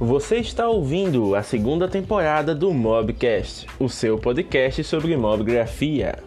Você está ouvindo a segunda temporada do Mobcast, o seu podcast sobre mobgrafia.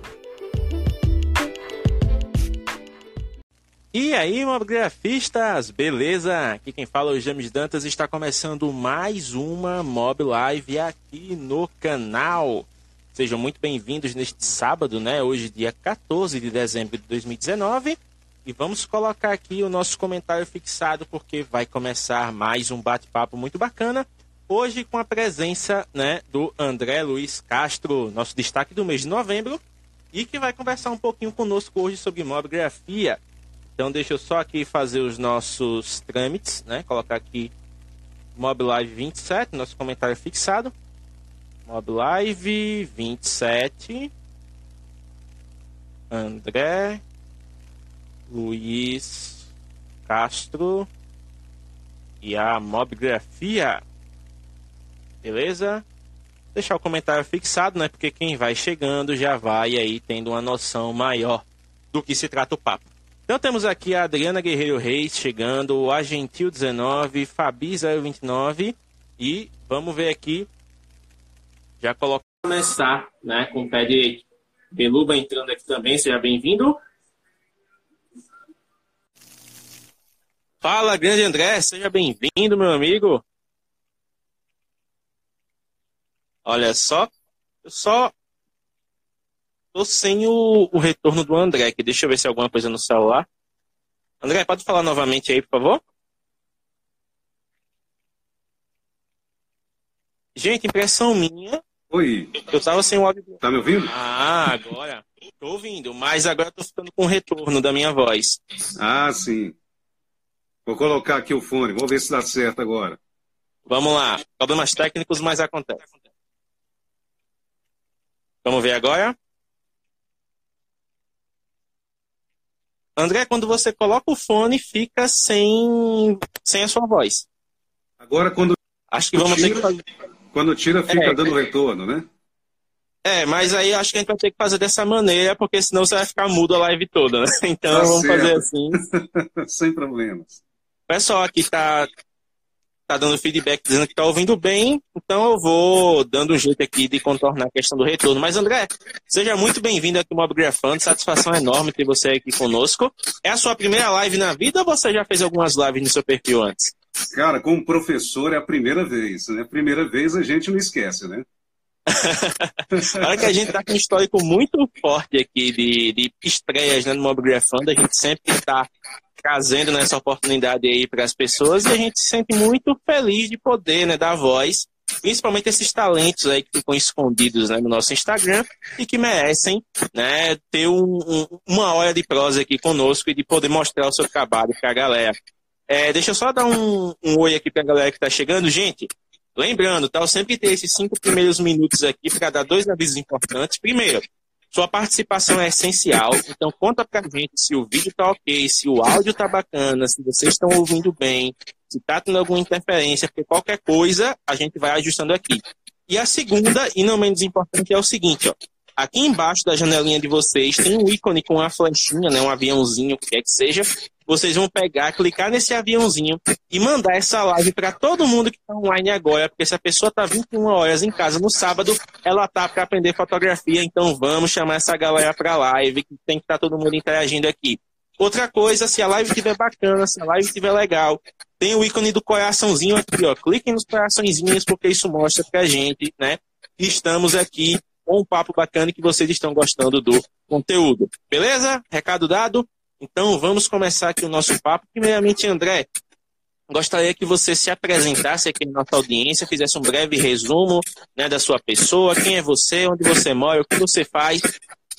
E aí, mobgrafistas, beleza? Aqui quem fala é o James Dantas está começando mais uma Mob Live aqui no canal. Sejam muito bem-vindos neste sábado, né? Hoje, dia 14 de dezembro de 2019. E vamos colocar aqui o nosso comentário fixado, porque vai começar mais um bate-papo muito bacana. Hoje com a presença né, do André Luiz Castro, nosso destaque do mês de novembro, e que vai conversar um pouquinho conosco hoje sobre mobigrafia. Então deixa eu só aqui fazer os nossos trâmites, né? Colocar aqui Mob Live 27, nosso comentário fixado. Mob Live 27. André Luiz Castro e a Mobgrafia. Beleza? Deixar o comentário fixado, né? Porque quem vai chegando já vai aí tendo uma noção maior do que se trata o papo. Então temos aqui a Adriana Guerreiro Reis chegando, o Agentil 19, Fabi 029 e vamos ver aqui. Já colocar começar, né, com o pé direito. Beluba entrando aqui também, seja bem-vindo. Fala, grande André, seja bem-vindo, meu amigo. Olha só, eu só tô sem o, o retorno do André aqui. Deixa eu ver se é alguma coisa no celular. André, pode falar novamente aí, por favor? Gente, impressão minha. Oi. Eu tava sem o áudio. Tá me ouvindo? Ah, agora. Tô ouvindo, mas agora tô ficando com o retorno da minha voz. Ah, sim. Vou colocar aqui o fone, vamos ver se dá certo agora. Vamos lá. Problemas técnicos, mas acontece. Vamos ver agora? André, quando você coloca o fone, fica sem, sem a sua voz. Agora, quando Acho que vamos ter tira, que fazer. quando tira fica É. dando retorno, né? É, mas aí acho que a gente vai ter que fazer dessa maneira, porque senão você vai ficar mudo a live toda, né? Então Tá vamos certo. fazer assim. Sem problemas. Pessoal aqui tá, tá dando feedback dizendo que tá ouvindo bem, então eu vou dando um jeito aqui de contornar a questão do retorno. Mas André, seja muito bem-vindo aqui no Mobgrafando, satisfação enorme ter você aqui conosco. É a sua primeira live na vida ou você já fez algumas lives no seu perfil antes? Cara, como professor é a primeira vez, né? Primeira vez a gente não esquece, né? Olha que a gente tá com um histórico muito forte aqui de, de estreias né, no Mobgrafando, a gente sempre está trazendo nessa oportunidade aí para as pessoas e a gente se sente muito feliz de poder né, dar voz, principalmente esses talentos aí que ficam escondidos né, no nosso Instagram e que merecem né, ter um- um- uma hora de prosa aqui conosco e de poder mostrar o seu trabalho para a galera. É, deixa eu só dar um, um oi aqui para a galera que está chegando. Gente, lembrando, tá, eu sempre tenho esses cinco primeiros minutos aqui para dar dois avisos importantes. Primeiro, sua participação é essencial, então conta pra gente se o vídeo tá ok, se o áudio tá bacana, se vocês estão ouvindo bem, se tá tendo alguma interferência, porque qualquer coisa a gente vai ajustando aqui. E a segunda, e não menos importante, é o seguinte, ó. Aqui embaixo da janelinha de vocês tem um ícone com uma flechinha, né, um aviãozinho, o que quer que seja. Vocês vão pegar, clicar nesse aviãozinho e mandar essa live para todo mundo que está online agora, porque se a pessoa está 21 horas em casa no sábado, ela tá para aprender fotografia, então vamos chamar essa galera para live, que tem que estar todo mundo interagindo aqui. Outra coisa, se a live estiver bacana, se a live estiver legal, tem o ícone do coraçãozinho aqui, ó. Cliquem nos coraçõezinhos, porque isso mostra pra gente, né? Que estamos aqui com um papo bacana e que vocês estão gostando do conteúdo. Beleza? Recado dado? Então vamos começar aqui o nosso papo. Primeiramente, André, gostaria que você se apresentasse aqui na nossa audiência, fizesse um breve resumo né, da sua pessoa, quem é você, onde você mora, o que você faz.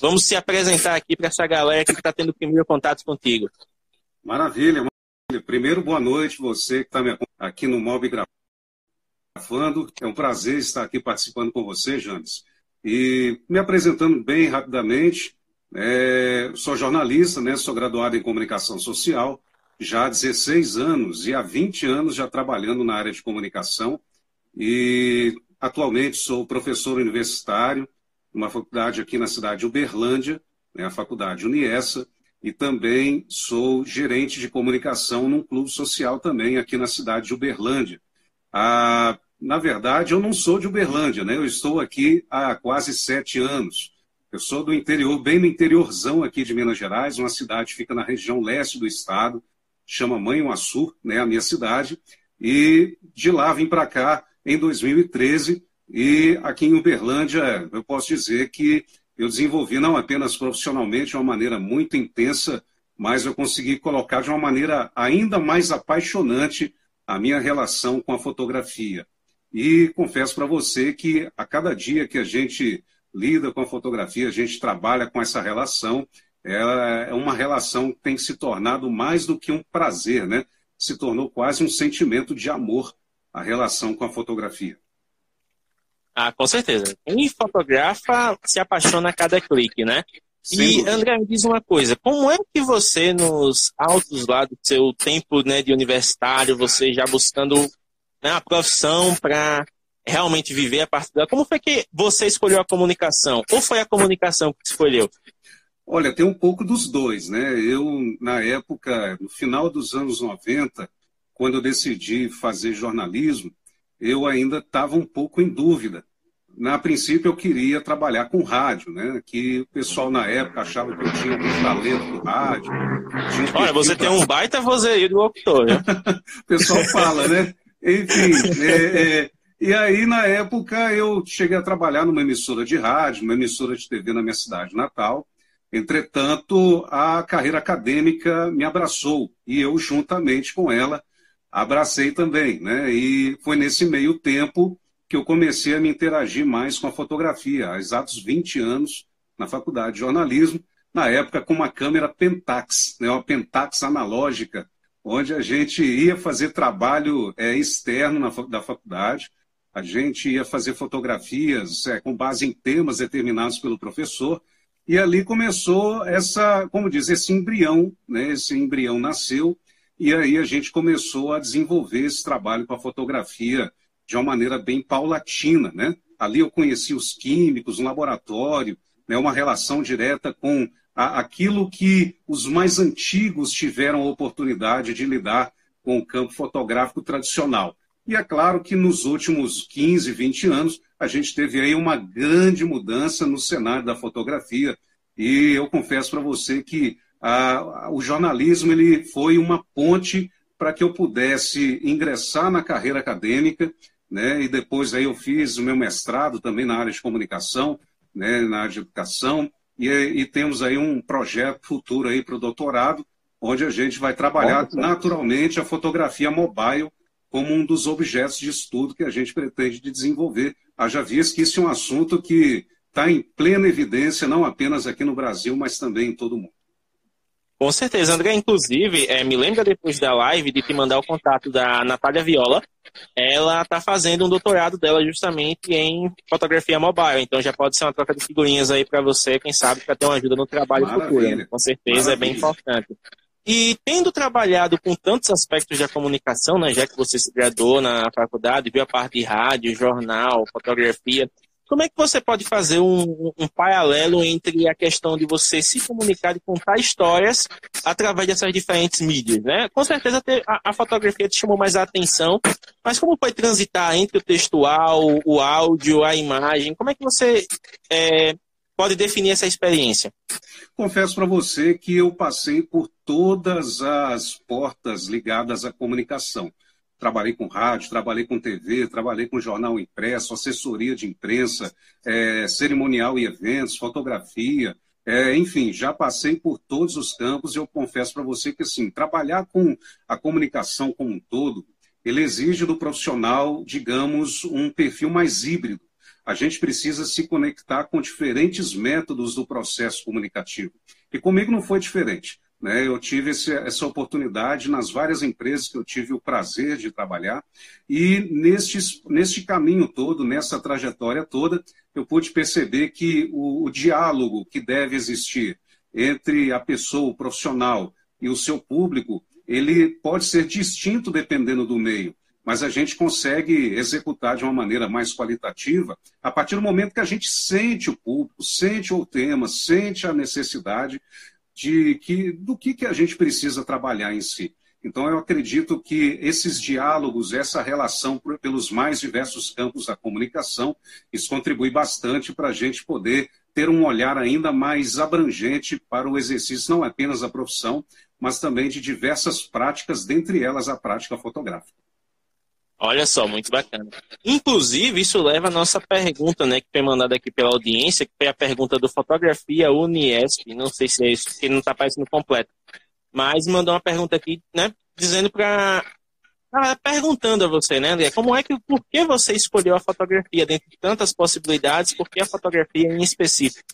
Vamos se apresentar aqui para essa galera que está tendo o primeiro contato contigo. Maravilha. Primeiro, boa noite, você que está me aqui no Mob Gravando. É um prazer estar aqui participando com você, James. E me apresentando bem rapidamente, é, sou jornalista, né, sou graduado em comunicação social, já há 16 anos e há 20 anos já trabalhando na área de comunicação. E atualmente sou professor universitário numa faculdade aqui na cidade de Uberlândia, né, a faculdade Uniessa, e também sou gerente de comunicação num clube social também aqui na cidade de Uberlândia. Ah, na verdade, eu não sou de Uberlândia, né? Eu estou aqui há quase sete anos. Eu sou do interior, bem no interiorzão aqui de Minas Gerais, uma cidade que fica na região leste do estado, chama Manhuaçu, né, a minha cidade, e de lá vim para cá em 2013, e aqui em Uberlândia, eu posso dizer que eu desenvolvi não apenas profissionalmente de uma maneira muito intensa, mas eu consegui colocar de uma maneira ainda mais apaixonante a minha relação com a fotografia. E confesso para você que a cada dia que a gente lida com a fotografia, a gente trabalha com essa relação, ela é uma relação que tem se tornado mais do que um prazer, né? Se tornou quase um sentimento de amor a relação com a fotografia. Ah, com certeza. Quem fotografa se apaixona a cada clique, né? Sem e, André, me diz uma coisa, como é que você, nos altos lá do seu tempo né, de universitário, você já buscando né, a profissão para realmente viver a partir dela, como foi que você escolheu a comunicação? Ou foi a comunicação que escolheu? Olha, tem um pouco dos dois, né? Eu, na época, no final dos anos 90, quando eu decidi fazer jornalismo, eu ainda estava um pouco em dúvida na princípio eu queria trabalhar com rádio, né? Que o pessoal na época achava que eu tinha um talento do rádio. Um Olha, você pra... tem um baita vozerio do locutor, né? o pessoal fala, né? Enfim, é, é... e aí na época eu cheguei a trabalhar numa emissora de rádio, uma emissora de TV na minha cidade natal. Entretanto, a carreira acadêmica me abraçou e eu juntamente com ela abracei também, né? E foi nesse meio tempo que eu comecei a me interagir mais com a fotografia, há exatos 20 anos, na faculdade de jornalismo, na época com uma câmera Pentax, né, uma Pentax analógica, onde a gente ia fazer trabalho é, externo na, da faculdade, a gente ia fazer fotografias é, com base em temas determinados pelo professor, e ali começou essa, como diz, esse embrião, né, esse embrião nasceu, e aí a gente começou a desenvolver esse trabalho com a fotografia de uma maneira bem paulatina. Né? Ali eu conheci os químicos, o laboratório, né, uma relação direta com a, aquilo que os mais antigos tiveram a oportunidade de lidar com o campo fotográfico tradicional. E é claro que nos últimos 15, 20 anos, a gente teve aí uma grande mudança no cenário da fotografia. E eu confesso para você que a, o jornalismo ele foi uma ponte para que eu pudesse ingressar na carreira acadêmica né? E depois aí eu fiz o meu mestrado também na área de comunicação, né? Na área de educação e, e temos aí um projeto futuro aí para o doutorado, onde a gente vai trabalhar naturalmente a fotografia mobile como um dos objetos de estudo que a gente pretende desenvolver. Haja visto que isso é um assunto que está em plena evidência, não apenas aqui no Brasil, mas também em todo o mundo. Com certeza, André, inclusive, é, me lembra depois da live de te mandar o contato da Natália Viola. Ela está fazendo um doutorado dela justamente em fotografia mobile, então já pode ser uma troca de figurinhas aí para você, quem sabe, para ter uma ajuda no trabalho Maravilha. futuro. Né? Com certeza Maravilha. é bem importante. E tendo trabalhado com tantos aspectos da comunicação, né, já que você se graduou na faculdade, viu a parte de rádio, jornal, fotografia, como é que você pode fazer um, um, paralelo entre a questão de você se comunicar e contar histórias através dessas diferentes mídias, né? Com certeza a, a, fotografia te chamou mais a atenção, mas como foi transitar entre o textual, o áudio, a imagem? Como é que você é, pode definir essa experiência? Confesso para você que eu passei por todas as portas ligadas à comunicação trabalhei com rádio, trabalhei com TV, trabalhei com jornal impresso, assessoria de imprensa, é, cerimonial e eventos, fotografia, é, enfim, já passei por todos os campos e eu confesso para você que, assim, trabalhar com a comunicação como um todo, ele exige do profissional, digamos, um perfil mais híbrido. A gente precisa se conectar com diferentes métodos do processo comunicativo. E comigo não foi diferente. Né? Eu tive esse, essa oportunidade nas várias empresas que eu tive o prazer de trabalhar, e neste, neste caminho todo, nessa trajetória toda, eu pude perceber que o, o diálogo que deve existir entre a pessoa, o profissional e o seu público, ele pode ser distinto dependendo do meio, mas a gente consegue executar de uma maneira mais qualitativa a partir do momento que a gente sente o público, sente o tema, sente a necessidade de que, do que, que a gente precisa trabalhar em si. Então, eu acredito que esses diálogos, essa relação pelos mais diversos campos da comunicação, isso contribui bastante para a gente poder ter um olhar ainda mais abrangente para o exercício, não apenas da profissão, mas também de diversas práticas, dentre elas a prática fotográfica. Olha só, muito bacana. Inclusive, isso leva a nossa pergunta, né, que foi mandada aqui pela audiência, que foi a pergunta do Fotografia Uniesp, não sei se é isso, que não está aparecendo completo, mas mandou uma pergunta aqui, né, dizendo para perguntando a você, né, André, como é que, por que você escolheu a fotografia dentre tantas possibilidades, por que a fotografia em específico?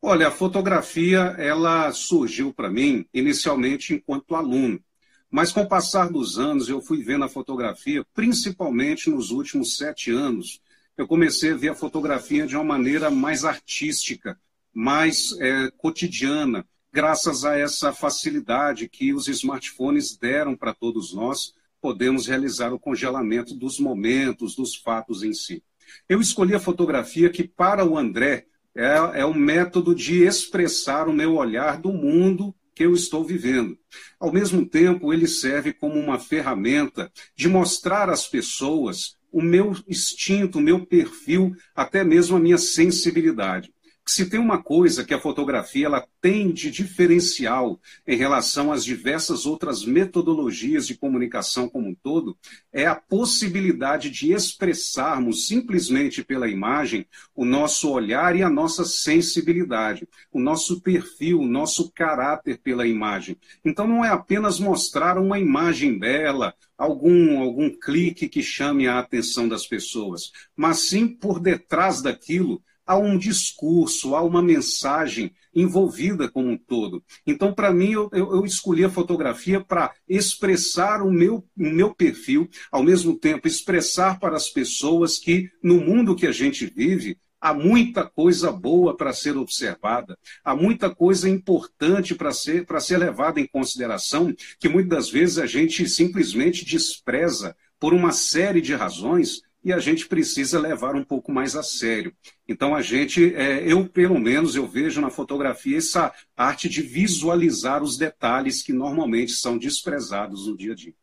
Olha, a fotografia, ela surgiu para mim inicialmente enquanto aluno. Mas com o passar dos anos, eu fui vendo a fotografia, principalmente nos últimos sete anos, eu comecei a ver a fotografia de uma maneira mais artística, mais é, cotidiana, graças a essa facilidade que os smartphones deram para todos nós, podemos realizar o congelamento dos momentos, dos fatos em si. Eu escolhi a fotografia que, para o André, é, é um método de expressar o meu olhar do mundo que eu estou vivendo. Ao mesmo tempo, ele serve como uma ferramenta de mostrar às pessoas o meu instinto, o meu perfil, até mesmo a minha sensibilidade se tem uma coisa que a fotografia ela tem de diferencial em relação às diversas outras metodologias de comunicação como um todo, é a possibilidade de expressarmos simplesmente pela imagem o nosso olhar e a nossa sensibilidade, o nosso perfil, o nosso caráter pela imagem. Então não é apenas mostrar uma imagem bela, algum, algum clique que chame a atenção das pessoas, mas sim por detrás daquilo há um discurso, há uma mensagem envolvida como um todo. Então, para mim, eu, eu, escolhi a fotografia para expressar o meu, o meu perfil, ao mesmo tempo expressar para as pessoas que, no mundo que a gente vive, há muita coisa boa para ser observada, há muita coisa importante para ser, ser levada em consideração, que muitas das vezes a gente simplesmente despreza por uma série de razões e a gente precisa levar um pouco mais a sério. Então a gente, é, eu pelo menos, eu vejo na fotografia essa arte de visualizar os detalhes que normalmente são desprezados no dia a dia.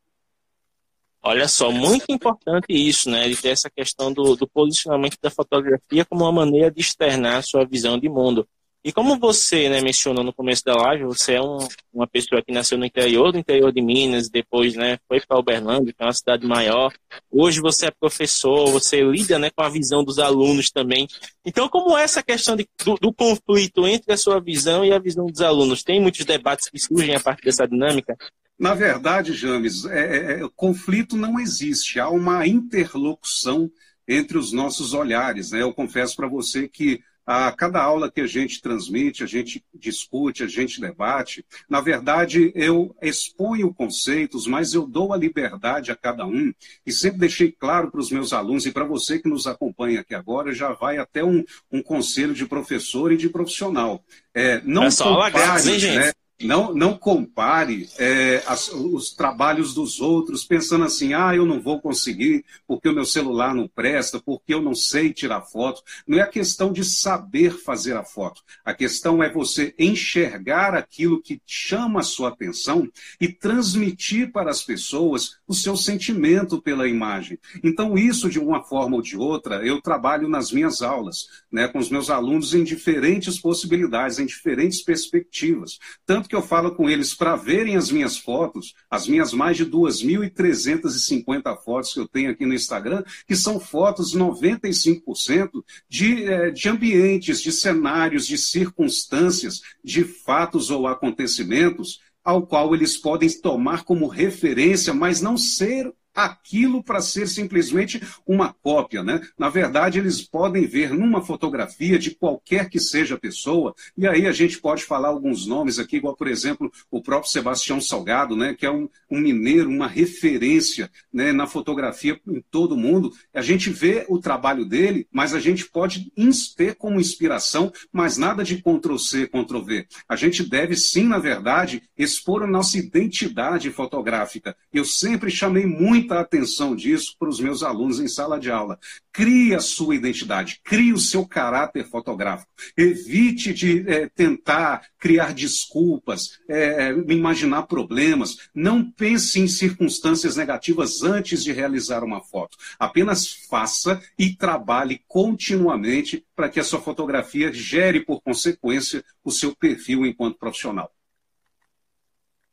Olha só, muito importante isso, né? De ter essa questão do, do posicionamento da fotografia como uma maneira de externar a sua visão de mundo. E como você né, mencionou no começo da live, você é um, uma pessoa que nasceu no interior do interior de Minas, depois né, foi para Uberlândia, que é uma cidade maior. Hoje você é professor, você lida né, com a visão dos alunos também. Então, como é essa questão de, do, do, conflito entre a sua visão e a visão dos alunos? Tem muitos debates que surgem a partir dessa dinâmica? Na verdade, James, é, é, é conflito não existe. Há uma interlocução entre os nossos olhares. Né? Eu confesso para você que a cada aula que a gente transmite, a gente discute, a gente debate, na verdade eu exponho conceitos, mas eu dou a liberdade a cada um e sempre deixei claro para os meus alunos e para você que nos acompanha aqui agora, já vai até um, um conselho de professor e de profissional. É, não só compare, hein, gente? Né? Não, não compare é, as, os trabalhos dos outros pensando assim, ah, eu não vou conseguir porque o meu celular não presta, porque eu não sei tirar foto. Não é a questão de saber fazer a foto. A questão é você enxergar aquilo que chama a sua atenção e transmitir para as pessoas o seu sentimento pela imagem. Então, isso, de uma forma ou de outra, eu trabalho nas minhas aulas, né, com os meus alunos em diferentes possibilidades, em diferentes perspectivas. Tanto tanto que eu falo com eles para verem as minhas fotos, as minhas mais de 2.350 fotos que eu tenho aqui no Instagram, que são fotos 95% de, é, de ambientes, de cenários, de circunstâncias, de fatos ou acontecimentos ao qual eles podem tomar como referência, mas não ser aquilo para ser simplesmente uma cópia, né? Na verdade, eles podem ver numa fotografia de qualquer que seja a pessoa, e aí a gente pode falar alguns nomes aqui, igual, por exemplo, o próprio Sebastião Salgado, né? Que é um, um mineiro, uma referência né, na fotografia em todo mundo. A gente vê o trabalho dele, mas a gente pode ter como inspiração, mas nada de Ctrl-C, Ctrl-V. A gente deve sim, na verdade, expor a nossa identidade fotográfica. Eu sempre chamei muito muita atenção disso para os meus alunos em sala de aula. Crie a sua identidade, crie o seu caráter fotográfico. Evite de é, tentar criar desculpas, é, imaginar problemas. Não pense em circunstâncias negativas antes de realizar uma foto. Apenas faça e trabalhe continuamente para que a sua fotografia gere, por consequência, o seu perfil enquanto profissional.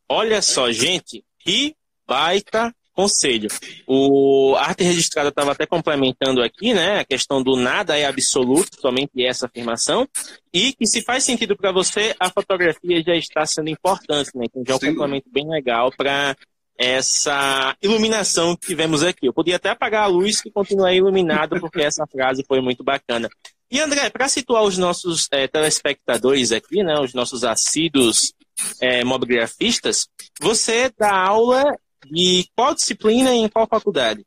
Olha só, gente, que baita conselho. O Arte Registrada estava até complementando aqui, né, a questão do nada é absoluto, somente essa afirmação, e que se faz sentido para você, a fotografia já está sendo importante, né, então já é um Sim. complemento bem legal para essa iluminação que tivemos aqui. Eu podia até apagar a luz que continua iluminado, porque essa frase foi muito bacana. E André, para situar os nossos é, telespectadores aqui, né, os nossos assíduos é, mobigrafistas, você dá aula de qual disciplina e em qual faculdade?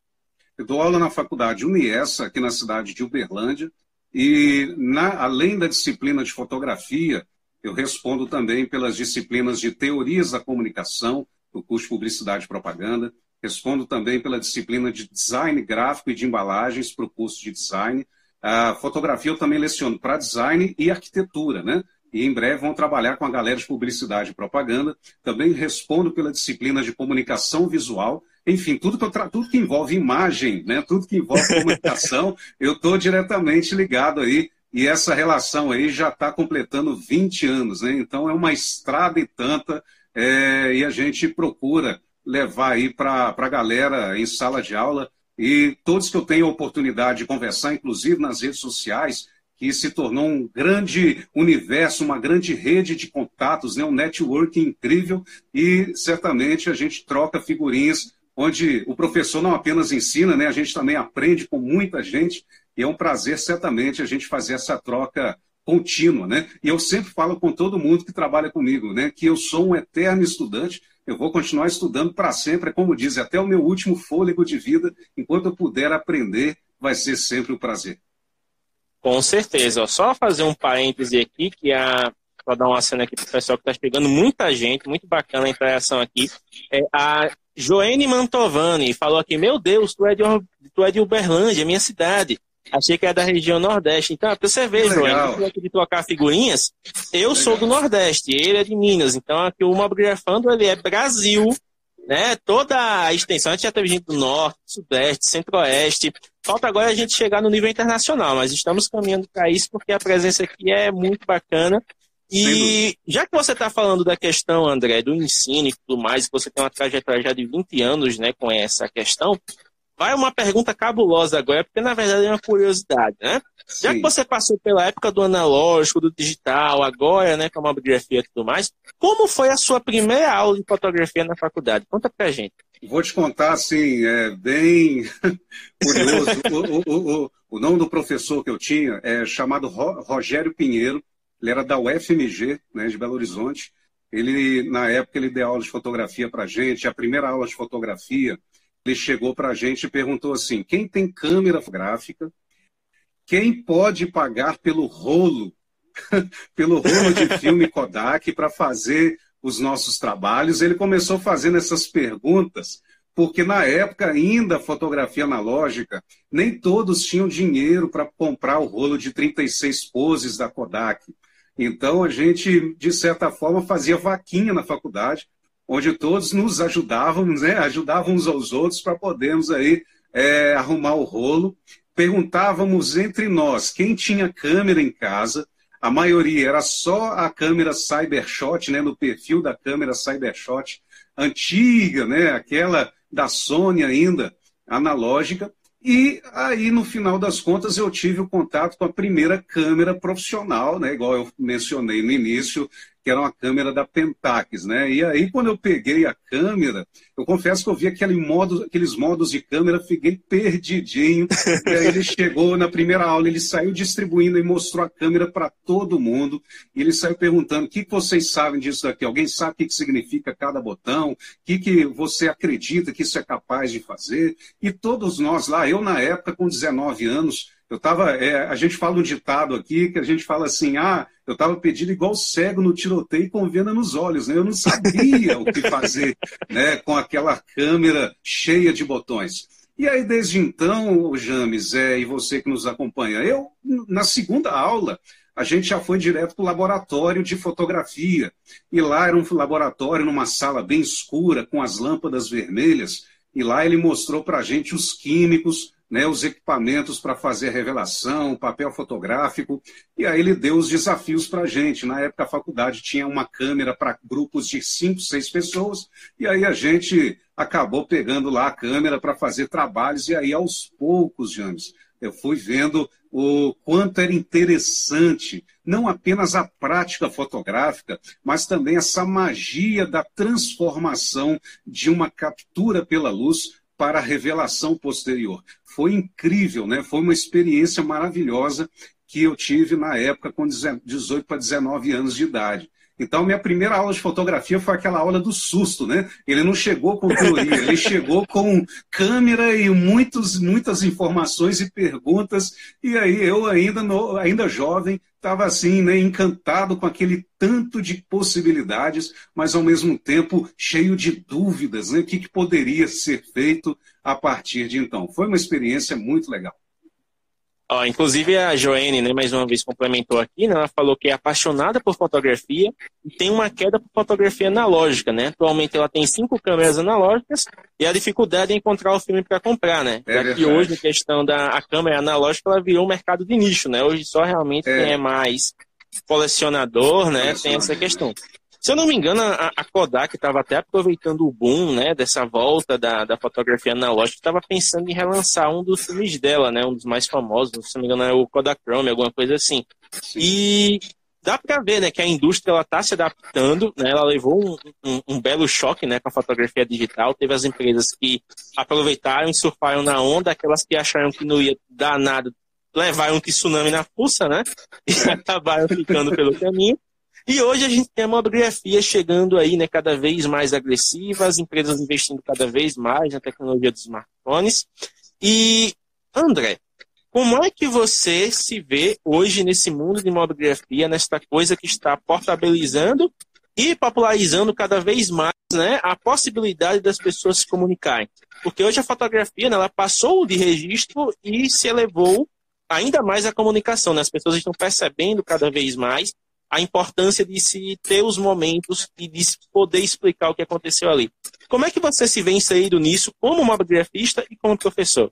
Eu dou aula na faculdade Uniessa, aqui na cidade de Uberlândia, e na, além da disciplina de fotografia, eu respondo também pelas disciplinas de teorias da comunicação, do curso de Publicidade e Propaganda, respondo também pela disciplina de design gráfico e de embalagens para o curso de design. A fotografia eu também leciono para design e arquitetura, né? E em breve vão trabalhar com a galera de publicidade e propaganda. Também respondo pela disciplina de comunicação visual. Enfim, tudo que, eu tudo que envolve imagem, né? tudo que envolve comunicação, eu estou diretamente ligado aí. E essa relação aí já está completando 20 anos, né? Então é uma estrada e tanta, é, e a gente procura levar aí para a galera em sala de aula. E todos que eu tenho a oportunidade de conversar, inclusive nas redes sociais, que se tornou um grande universo, uma grande rede de contatos, né? um networking incrível, e certamente a gente troca figurinhas, onde o professor não apenas ensina, né? a gente também aprende com muita gente, e é um prazer, certamente, a gente fazer essa troca contínua. Né? E eu sempre falo com todo mundo que trabalha comigo, né? que eu sou um eterno estudante, eu vou continuar estudando para sempre, é como diz, até o meu último fôlego de vida, enquanto eu puder aprender, vai ser sempre um prazer. Com certeza. Só fazer um parêntese aqui, que a. Vou dar uma cena aqui para o pessoal que está chegando muita gente, muito bacana a interação aqui. É, a Joene Mantovani falou aqui: Meu Deus, tu é de, tu é de Uberlândia, minha cidade. Achei que era da região Nordeste. Então, para você ver, aqui de trocar figurinhas, eu Legal. sou do Nordeste, ele é de Minas. Então, aqui o Mobigrafando, ele é Brasil, né? Toda a extensão, a gente já teve gente do Norte, Sudeste, Centro-Oeste, Falta agora a gente chegar no nível internacional, mas estamos caminhando para isso porque a presença aqui é muito bacana. E já que você está falando da questão, André, do ensino e tudo mais, que você tem uma trajetória já de 20 anos né, com essa questão, vai uma pergunta cabulosa agora, porque na verdade é uma curiosidade, né? Sim. Já que você passou pela época do analógico, do digital, agora, né, com a mobigrafia e tudo mais, como foi a sua primeira aula de fotografia na faculdade? Conta pra gente. Vou te contar, assim, é bem curioso. o, o, o, o, nome do professor que eu tinha é chamado Rogério Pinheiro, ele era da UFMG, né, de Belo Horizonte. Ele, na época, ele deu aula de fotografia para gente. A primeira aula de fotografia, ele chegou para a gente e perguntou assim: quem tem câmera fotográfica? Quem pode pagar pelo rolo, pelo rolo de filme Kodak para fazer os nossos trabalhos, ele começou fazendo essas perguntas, porque na época ainda fotografia analógica, nem todos tinham dinheiro para comprar o rolo de 36 poses da Kodak. Então a gente, de certa forma, fazia vaquinha na faculdade, onde todos nos ajudávamos, né? ajudavam uns aos outros para podermos aí é, arrumar o rolo. Perguntávamos entre nós quem tinha câmera em casa, a maioria era só a câmera Cybershot, né, no perfil da câmera Cybershot antiga, né, aquela da Sony ainda, analógica. E aí, no final das contas, eu tive o contato com a primeira câmera profissional, né, igual eu mencionei no início, que era uma câmera da Pentax, né? E aí, quando eu peguei a câmera, eu confesso que eu vi aquele modo, aqueles modos de câmera, fiquei perdidinho. e aí ele chegou na primeira aula, ele saiu distribuindo e mostrou a câmera para todo mundo. E ele saiu perguntando: o que, vocês sabem disso daqui? Alguém sabe o que, que significa cada botão? O que, que você acredita que isso é capaz de fazer? E todos nós lá, eu na época, com 19 anos, Eu tava, é, a gente fala um ditado aqui que a gente fala assim, ah, eu estava pedindo igual cego no tiroteio com venda nos olhos, né? Eu não sabia o que fazer, né, com aquela câmera cheia de botões. E aí, desde então, James, é, e você que nos acompanha, eu, na segunda aula, a gente já foi direto para o laboratório de fotografia. E lá era um laboratório numa sala bem escura, com as lâmpadas vermelhas. E lá ele mostrou para a gente os químicos, né, os equipamentos para fazer a revelação, papel fotográfico, e aí ele deu os desafios para a gente. Na época, a faculdade tinha uma câmera para grupos de cinco, seis pessoas, e aí a gente acabou pegando lá a câmera para fazer trabalhos, e aí aos poucos, James, eu fui vendo o quanto era interessante, não apenas a prática fotográfica, mas também essa magia da transformação de uma captura pela luz para a revelação posterior. Foi incrível, né? Foi uma experiência maravilhosa que eu tive na época com 18 para 19 anos de idade. Então, minha primeira aula de fotografia foi aquela aula do susto, né? Ele não chegou com teoria, ele chegou com câmera e muitos, muitas informações e perguntas. E aí eu, ainda, no, ainda jovem, estava assim, né, encantado com aquele tanto de possibilidades, mas ao mesmo tempo cheio de dúvidas, né? O que, que poderia ser feito a partir de então. Foi uma experiência muito legal. Ó, inclusive a Joene, né, mais uma vez complementou aqui, né, ela falou que é apaixonada por fotografia e tem uma queda por fotografia analógica, né? Atualmente ela tem cinco câmeras analógicas e a dificuldade é encontrar o filme para comprar, né? É Já que hoje, a questão da a câmera analógica, ela virou um mercado de nicho, né? Hoje só realmente é. quem é mais colecionador, né, tem essa questão. Se eu não me engano, a, a Kodak estava até aproveitando o boom né, dessa volta da, da fotografia analógica, estava pensando em relançar um dos filmes dela, né, um dos mais famosos, se não me engano, é o Kodachrome, alguma coisa assim. Sim. E dá para ver né, que a indústria está se adaptando, né, ela levou um, um, um, belo choque né, com a fotografia digital. Teve as empresas que aproveitaram e surfaram na onda, aquelas que acharam que não ia dar nada, levaram um tsunami na fuça, né? E acabaram ficando pelo caminho. E hoje a gente tem a mobigrafia chegando aí, né, cada vez mais agressiva, as empresas investindo cada vez mais na tecnologia dos smartphones. E, André, como é que você se vê hoje nesse mundo de mobigrafia, nesta coisa que está portabilizando e popularizando cada vez mais né, a possibilidade das pessoas se comunicarem? Porque hoje a fotografia né, ela passou de registro e se elevou ainda mais a comunicação. Né? As pessoas estão percebendo cada vez mais a importância de se ter os momentos e de poder explicar o que aconteceu ali. Como é que você se vê inserido nisso como mobigrafista e como professor?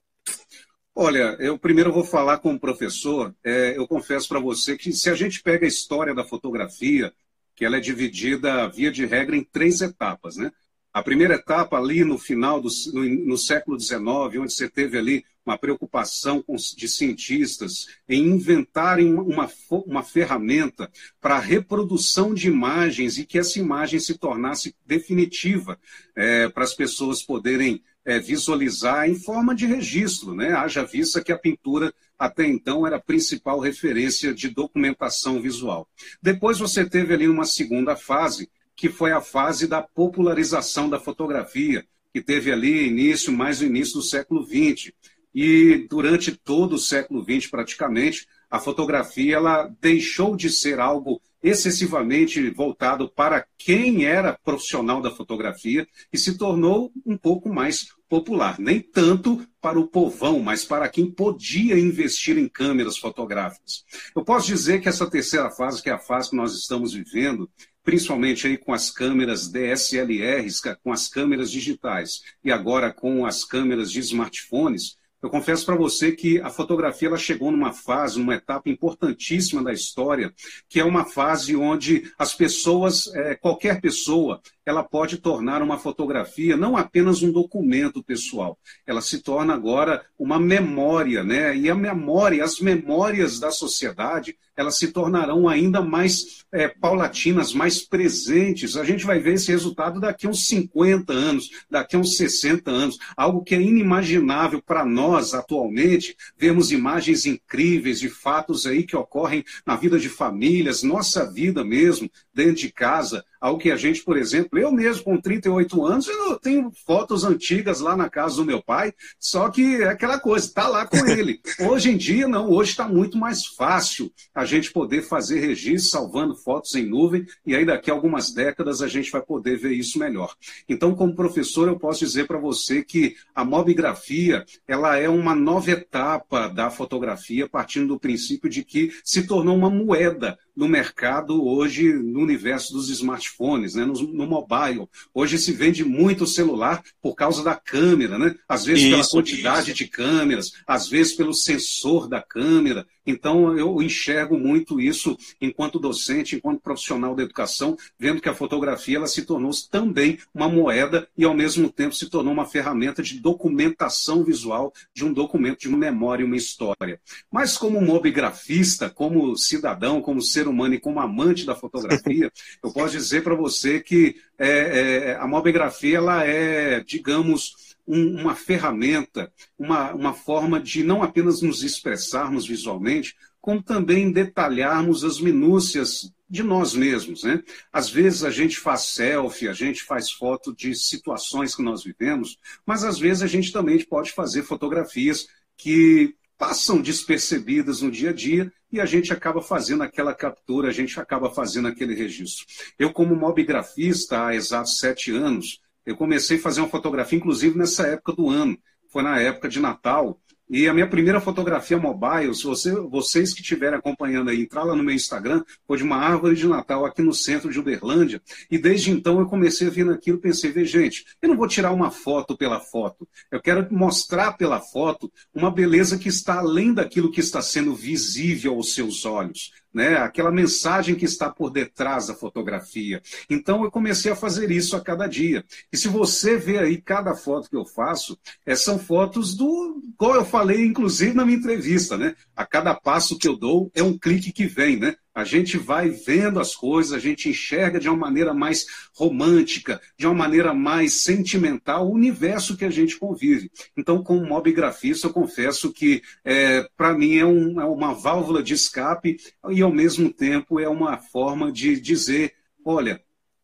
Olha, eu primeiro vou falar como professor. É, eu confesso para você que se a gente pega a história da fotografia, que ela é dividida, via de regra, em três etapas, né? A primeira etapa ali no final do no, no século XIX, onde você teve ali uma preocupação de cientistas em inventarem uma, uma ferramenta para a reprodução de imagens e que essa imagem se tornasse definitiva é, para as pessoas poderem é, visualizar em forma de registro, né? Haja vista que a pintura até então era a principal referência de documentação visual. Depois você teve ali uma segunda fase, que foi a fase da popularização da fotografia, que teve ali início, mais no início do século XX. E durante todo o século XX, praticamente, a fotografia ela deixou de ser algo excessivamente voltado para quem era profissional da fotografia e se tornou um pouco mais popular. Nem tanto para o povão, mas para quem podia investir em câmeras fotográficas. Eu posso dizer que essa terceira fase, que é a fase que nós estamos vivendo, principalmente aí com as câmeras DSLRs, com as câmeras digitais e agora com as câmeras de smartphones, eu confesso para você que a fotografia ela chegou numa fase, numa etapa importantíssima da história, que é uma fase onde as pessoas, é, qualquer pessoa, ela pode tornar uma fotografia não apenas um documento pessoal, ela se torna agora uma memória, né? E a memória, as memórias da sociedade, elas se tornarão ainda mais é, paulatinas, mais presentes. A gente vai ver esse resultado daqui a uns 50 anos, daqui a uns 60 anos, algo que é inimaginável para nós atualmente. Vemos imagens incríveis de fatos aí que ocorrem na vida de famílias, nossa vida mesmo, dentro de casa ao que a gente, por exemplo, eu mesmo com 38 anos, eu tenho fotos antigas lá na casa do meu pai, só que é aquela coisa, está lá com ele. Hoje em dia, não, hoje está muito mais fácil a gente poder fazer registro, salvando fotos em nuvem, e aí daqui a algumas décadas a gente vai poder ver isso melhor. Então, como professor, eu posso dizer para você que a mobigrafia, ela é uma nova etapa da fotografia, partindo do princípio de que se tornou uma moeda no mercado hoje, no universo dos smartphones, né, no, no mobile. Hoje se vende muito celular por causa da câmera, né? Às vezes isso, pela quantidade isso. de câmeras, às vezes pelo sensor da câmera. Então, eu enxergo muito isso enquanto docente, enquanto profissional da educação, vendo que a fotografia ela se tornou também uma moeda e, ao mesmo tempo, se tornou uma ferramenta de documentação visual de um documento, de uma memória, uma história. Mas, como mobigrafista, como cidadão, como ser humano e como amante da fotografia, eu posso dizer para você que é, é, a mobigrafia ela é, digamos, um, uma ferramenta, uma, uma forma de não apenas nos expressarmos visualmente, como também detalharmos as minúcias de nós mesmos. Né? Às vezes a gente faz selfie, a gente faz foto de situações que nós vivemos, mas às vezes a gente também pode fazer fotografias que passam despercebidas no dia a dia e a gente acaba fazendo aquela captura, a gente acaba fazendo aquele registro. Eu, como mobigrafista há exatos sete anos, eu comecei a fazer uma fotografia, inclusive nessa época do ano. Foi na época de Natal. E a minha primeira fotografia mobile, se você, vocês que estiverem acompanhando aí, entrar lá no meu Instagram, foi de uma árvore de Natal aqui no centro de Uberlândia. E desde então eu comecei a ver naquilo, pensei, ver, gente, eu não vou tirar uma foto pela foto. Eu quero mostrar pela foto uma beleza que está além daquilo que está sendo visível aos seus olhos né? aquela mensagem que está por detrás da fotografia. Então eu comecei a fazer isso a cada dia. E se você vê aí cada foto que eu faço, é, são fotos do qual eu falei, inclusive, na minha entrevista, né? A cada passo que eu dou é um clique que vem, né? A gente vai vendo as coisas, a gente enxerga de uma maneira mais romântica, de uma maneira mais sentimental o universo que a gente convive. Então, como mobigrafista, eu confesso que, é, para mim, é, um, é uma válvula de escape e, ao mesmo tempo, é uma forma de dizer: olha,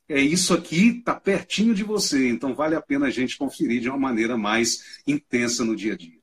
é isso aqui, está pertinho de você, então vale a pena a gente conferir de uma maneira mais intensa no dia a dia.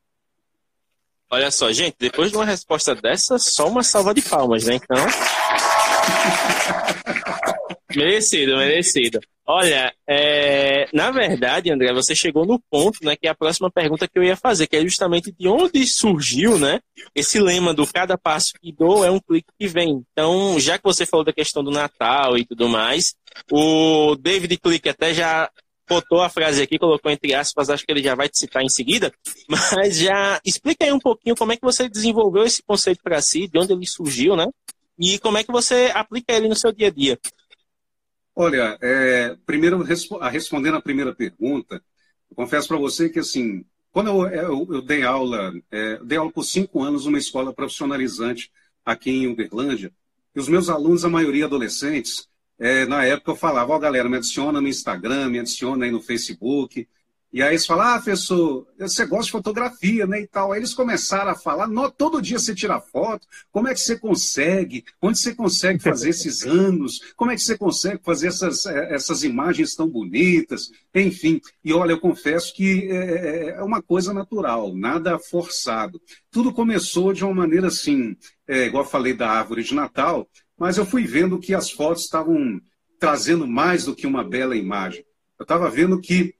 Olha só, gente, depois de uma resposta dessa, só uma salva de palmas, né? Então. merecido, merecido. Olha, é... na verdade, André, você chegou no ponto, né, que é a próxima pergunta que eu ia fazer, que é justamente de onde surgiu, né, esse lema do cada passo que dou é um clique que vem. Então, já que você falou da questão do Natal e tudo mais, o David Click até já botou a frase aqui, colocou entre aspas, acho que ele já vai te citar em seguida, mas já explica aí um pouquinho como é que você desenvolveu esse conceito para si, de onde ele surgiu, né? E como é que você aplica ele no seu dia a dia. Olha, é, primeiro, a respondendo a primeira pergunta, confesso para você que, assim, quando eu, eu, eu dei aula, é, dei aula por cinco anos numa escola profissionalizante aqui em Uberlândia, e os meus alunos, a maioria adolescentes, é, na época eu falava, ó, oh, galera, me adiciona no Instagram, me adiciona aí no Facebook. E aí eles falam, ah, professor, você gosta de fotografia, né, e tal. Aí eles começaram a falar, todo dia você tira foto, como é que você consegue? Onde você consegue fazer esses anos? Como é que você consegue fazer essas, é, essas imagens tão bonitas? Enfim, e olha, eu confesso que é, é, é uma coisa natural, nada forçado. Tudo começou de uma maneira assim, é, igual eu falei da árvore de Natal, mas eu fui vendo que as fotos estavam trazendo mais do que uma bela imagem. Eu estava vendo que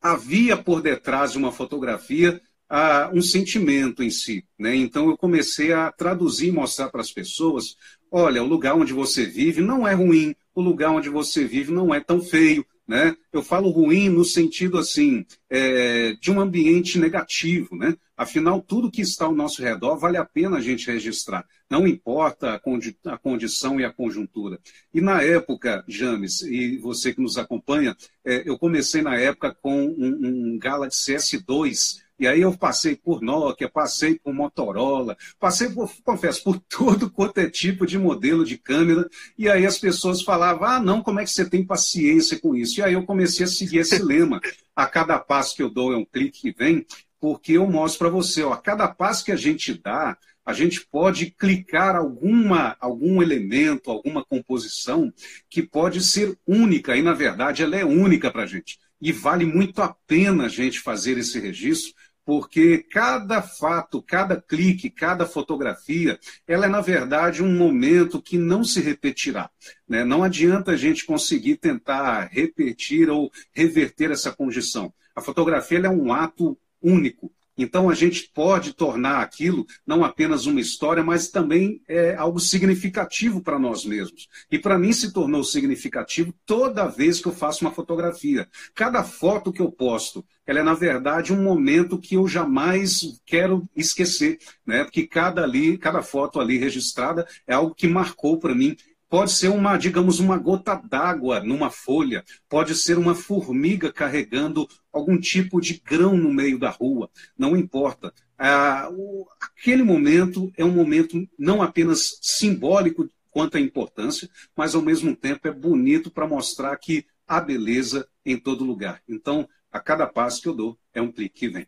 havia por detrás de uma fotografia uh, um sentimento em si. Né? Então eu comecei a traduzir e mostrar para as pessoas: olha, o lugar onde você vive não é ruim, o lugar onde você vive não é tão feio. Né? Eu falo ruim no sentido assim é, de um ambiente negativo, né? Afinal, tudo que está ao nosso redor vale a pena a gente registrar. Não importa a, condi a condição e a conjuntura. E na época, James, e você que nos acompanha, é, eu comecei na época com um, um Galaxy S2 e aí eu passei por Nokia, passei por Motorola, passei por, confesso, por todo quanto é tipo de modelo de câmera. E aí as pessoas falavam, ah, não, como é que você tem paciência com isso? E aí eu comecei a seguir esse lema. A cada passo que eu dou é um clique que vem, porque eu mostro para você, ó, a cada passo que a gente dá, a gente pode clicar alguma, algum elemento, alguma composição que pode ser única, e na verdade ela é única para a gente. E vale muito a pena a gente fazer esse registro, porque cada fato, cada clique, cada fotografia, ela é, na verdade, um momento que não se repetirá. Né? Não adianta a gente conseguir tentar repetir ou reverter essa condição. A fotografia é um ato único. Então a gente pode tornar aquilo não apenas uma história, mas também é, algo significativo para nós mesmos. E para mim se tornou significativo toda vez que eu faço uma fotografia. Cada foto que eu posto, ela é na verdade um momento que eu jamais quero esquecer, né? Porque cada ali, cada foto ali registrada é algo que marcou para mim Pode ser uma, digamos, uma gota d'água numa folha, pode ser uma formiga carregando algum tipo de grão no meio da rua, não importa. Ah, o, aquele momento é um momento não apenas simbólico quanto à importância, mas ao mesmo tempo é bonito para mostrar que há beleza em todo lugar. Então, a cada passo que eu dou, é um clique que vem.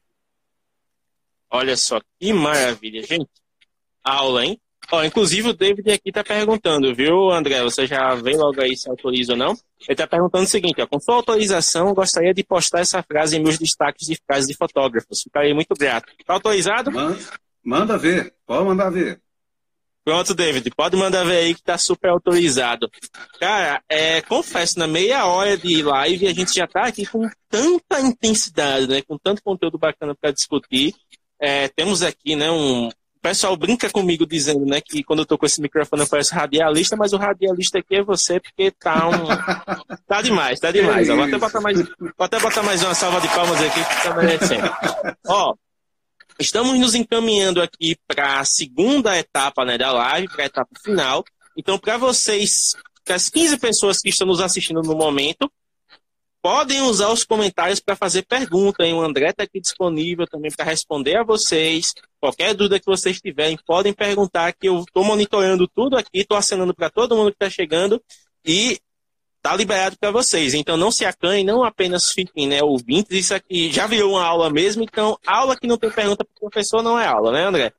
Olha só que maravilha, gente. Aula, hein? Ó, inclusive o David aqui está perguntando, viu, André? Você já vê logo aí se autoriza ou não? Ele está perguntando o seguinte, ó, com sua autorização, gostaria de postar essa frase em meus destaques de frases de fotógrafos. Ficaria muito grato. Está autorizado? Manda, manda ver, pode mandar ver. Pronto, David, pode mandar ver aí que tá super autorizado. Cara, é, confesso, na meia hora de live a gente já tá aqui com tanta intensidade, né? Com tanto conteúdo bacana para discutir. É, temos aqui, né, um, o pessoal brinca comigo dizendo, né, que quando eu tô com esse microfone eu pareço radialista, mas o radialista aqui é você porque tá um. tá demais, tá demais. Ó, vou, até botar mais, vou até botar mais uma salva de palmas aqui que tá merecendo. Ó, estamos nos encaminhando aqui para a segunda etapa né, da live, para a etapa final. Então, para vocês, para as 15 pessoas que estão nos assistindo no momento, podem usar os comentários para fazer pergunta. Hein? O André está aqui disponível também para responder a vocês. Qualquer dúvida que vocês tiverem, podem perguntar, que eu estou monitorando tudo aqui, estou acenando para todo mundo que está chegando e está liberado para vocês. Então não se acanhem, não apenas fiquem né, ouvintes. Isso aqui já virou uma aula mesmo, então aula que não tem pergunta para o professor não é aula, né, André?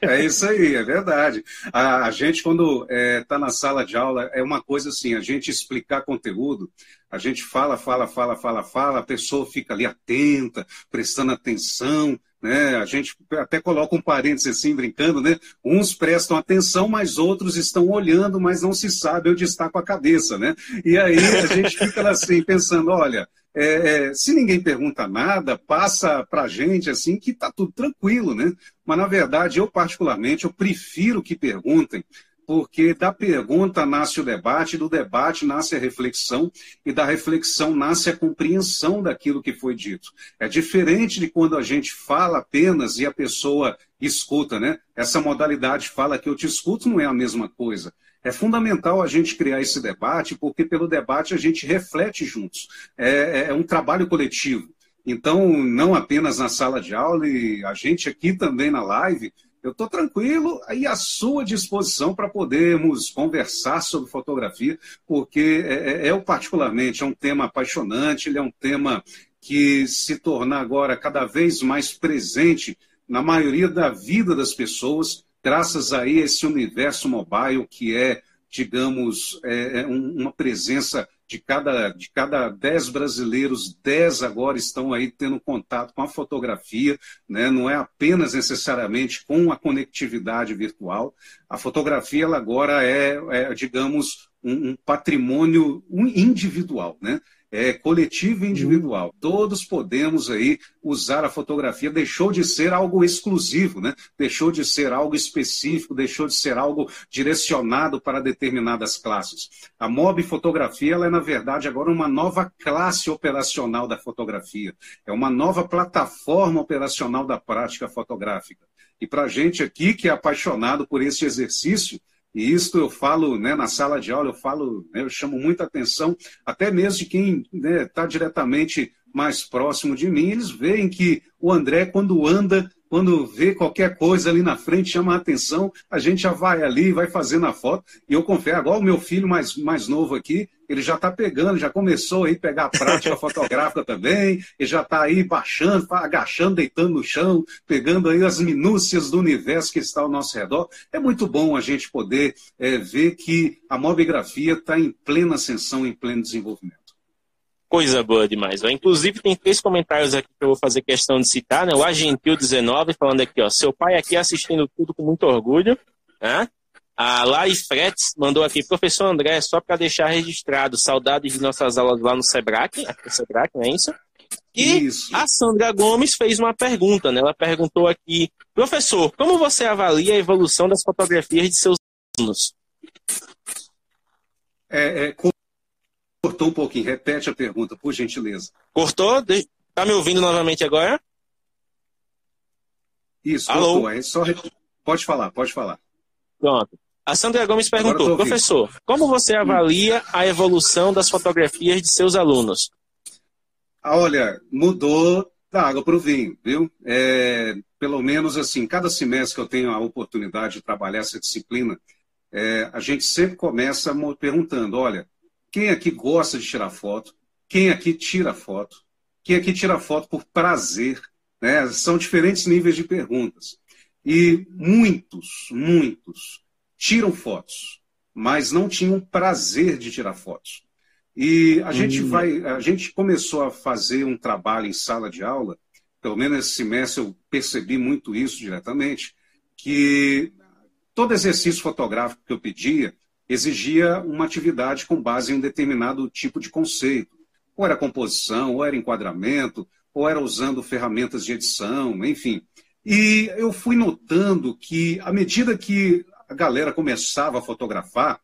É isso aí, é verdade. A, a gente, quando está é, tá na sala de aula, é uma coisa assim, a gente explicar conteúdo, a gente fala, fala, fala, fala, fala, a pessoa fica ali atenta, prestando atenção, né? A gente até coloca um parênteses assim, brincando, né? Uns prestam atenção, mas outros estão olhando, mas não se sabe onde está com a cabeça, né? E aí a gente fica assim, pensando, olha, é, é, se ninguém pergunta nada, passa para a gente assim que está tudo tranquilo, né? Mas na verdade, eu particularmente, eu prefiro que perguntem, porque da pergunta nasce o debate, do debate nasce a reflexão, e da reflexão nasce a compreensão daquilo que foi dito. É diferente de quando a gente fala apenas e a pessoa escuta, né? Essa modalidade fala que eu te escuto não é a mesma coisa. É fundamental a gente criar esse debate, porque pelo debate a gente reflete juntos. É, é, é um trabalho coletivo. Então, não apenas na sala de aula, e a gente aqui também na live, eu estou tranquilo e à sua disposição para podermos conversar sobre fotografia, porque é, é, é particularmente é um tema apaixonante, ele é um tema que se torna agora cada vez mais presente na maioria da vida das pessoas, graças a esse universo mobile que é, digamos, é, é uma presença de cada, de cada dez brasileiros, dez agora estão aí tendo contato com a fotografia, né? não é apenas necessariamente com a conectividade virtual. A fotografia ela agora é, é digamos, um, um patrimônio individual. Né? É, coletivo e individual. Todos podemos aí usar a fotografia. Deixou de ser algo exclusivo, né? deixou de ser algo específico, deixou de ser algo direcionado para determinadas classes. A Mob Fotografia ela é, na verdade, agora uma nova classe operacional da fotografia. É uma nova plataforma operacional da prática fotográfica. E para a gente aqui que é apaixonado por esse exercício, e isto eu falo né, na sala de aula, eu falo, né, eu chamo muita atenção, até mesmo de quem está né, tá diretamente mais próximo de mim, eles veem que o André, quando anda, quando vê qualquer coisa ali na frente, chama a atenção, a gente já vai ali, vai fazendo a foto. E eu confesso, agora o meu filho mais, mais novo aqui, ele já está pegando, já começou aí a pegar a prática fotográfica também, ele já está aí baixando, agachando, deitando no chão, pegando aí as minúcias do universo que está ao nosso redor. É muito bom a gente poder é, ver que a mobigrafia está em plena ascensão, em pleno desenvolvimento. Coisa boa demais. Ó. Inclusive, tem três comentários aqui que eu vou fazer questão de citar, né? O Argentil19 falando aqui, ó, seu pai aqui assistindo tudo com muito orgulho, né? A Lari Fretes mandou aqui, professor André, só para deixar registrado, saudades de nossas aulas lá no Sebrae, aqui no Sebrae, não é isso? E isso. a Sandra Gomes fez uma pergunta, né? Ela perguntou aqui, professor, como você avalia a evolução das fotografias de seus alunos? É, é, cortou um pouquinho, repete a pergunta, por gentileza. Cortou? Tá me ouvindo novamente agora? Isso, Alô? cortou. É só... Pode falar, pode falar. Pronto. A Sandra Gomes perguntou, professor, como você avalia a evolução das fotografias de seus alunos? Ah, olha, mudou da água para o vinho, viu? É, pelo menos assim, cada semestre que eu tenho a oportunidade de trabalhar essa disciplina, é, a gente sempre começa perguntando, olha, quem aqui gosta de tirar foto? Quem aqui tira foto? Quem aqui tira foto por prazer? Né? São diferentes níveis de perguntas. E muitos, muitos tiram fotos, mas não tinham prazer de tirar fotos. E a hum. gente vai, a gente começou a fazer um trabalho em sala de aula, pelo menos esse semestre eu percebi muito isso diretamente, que todo exercício fotográfico que eu pedia exigia uma atividade com base em um determinado tipo de conceito. Ou era composição, ou era enquadramento, ou era usando ferramentas de edição, enfim. E eu fui notando que, à medida que a galera começava a fotografar,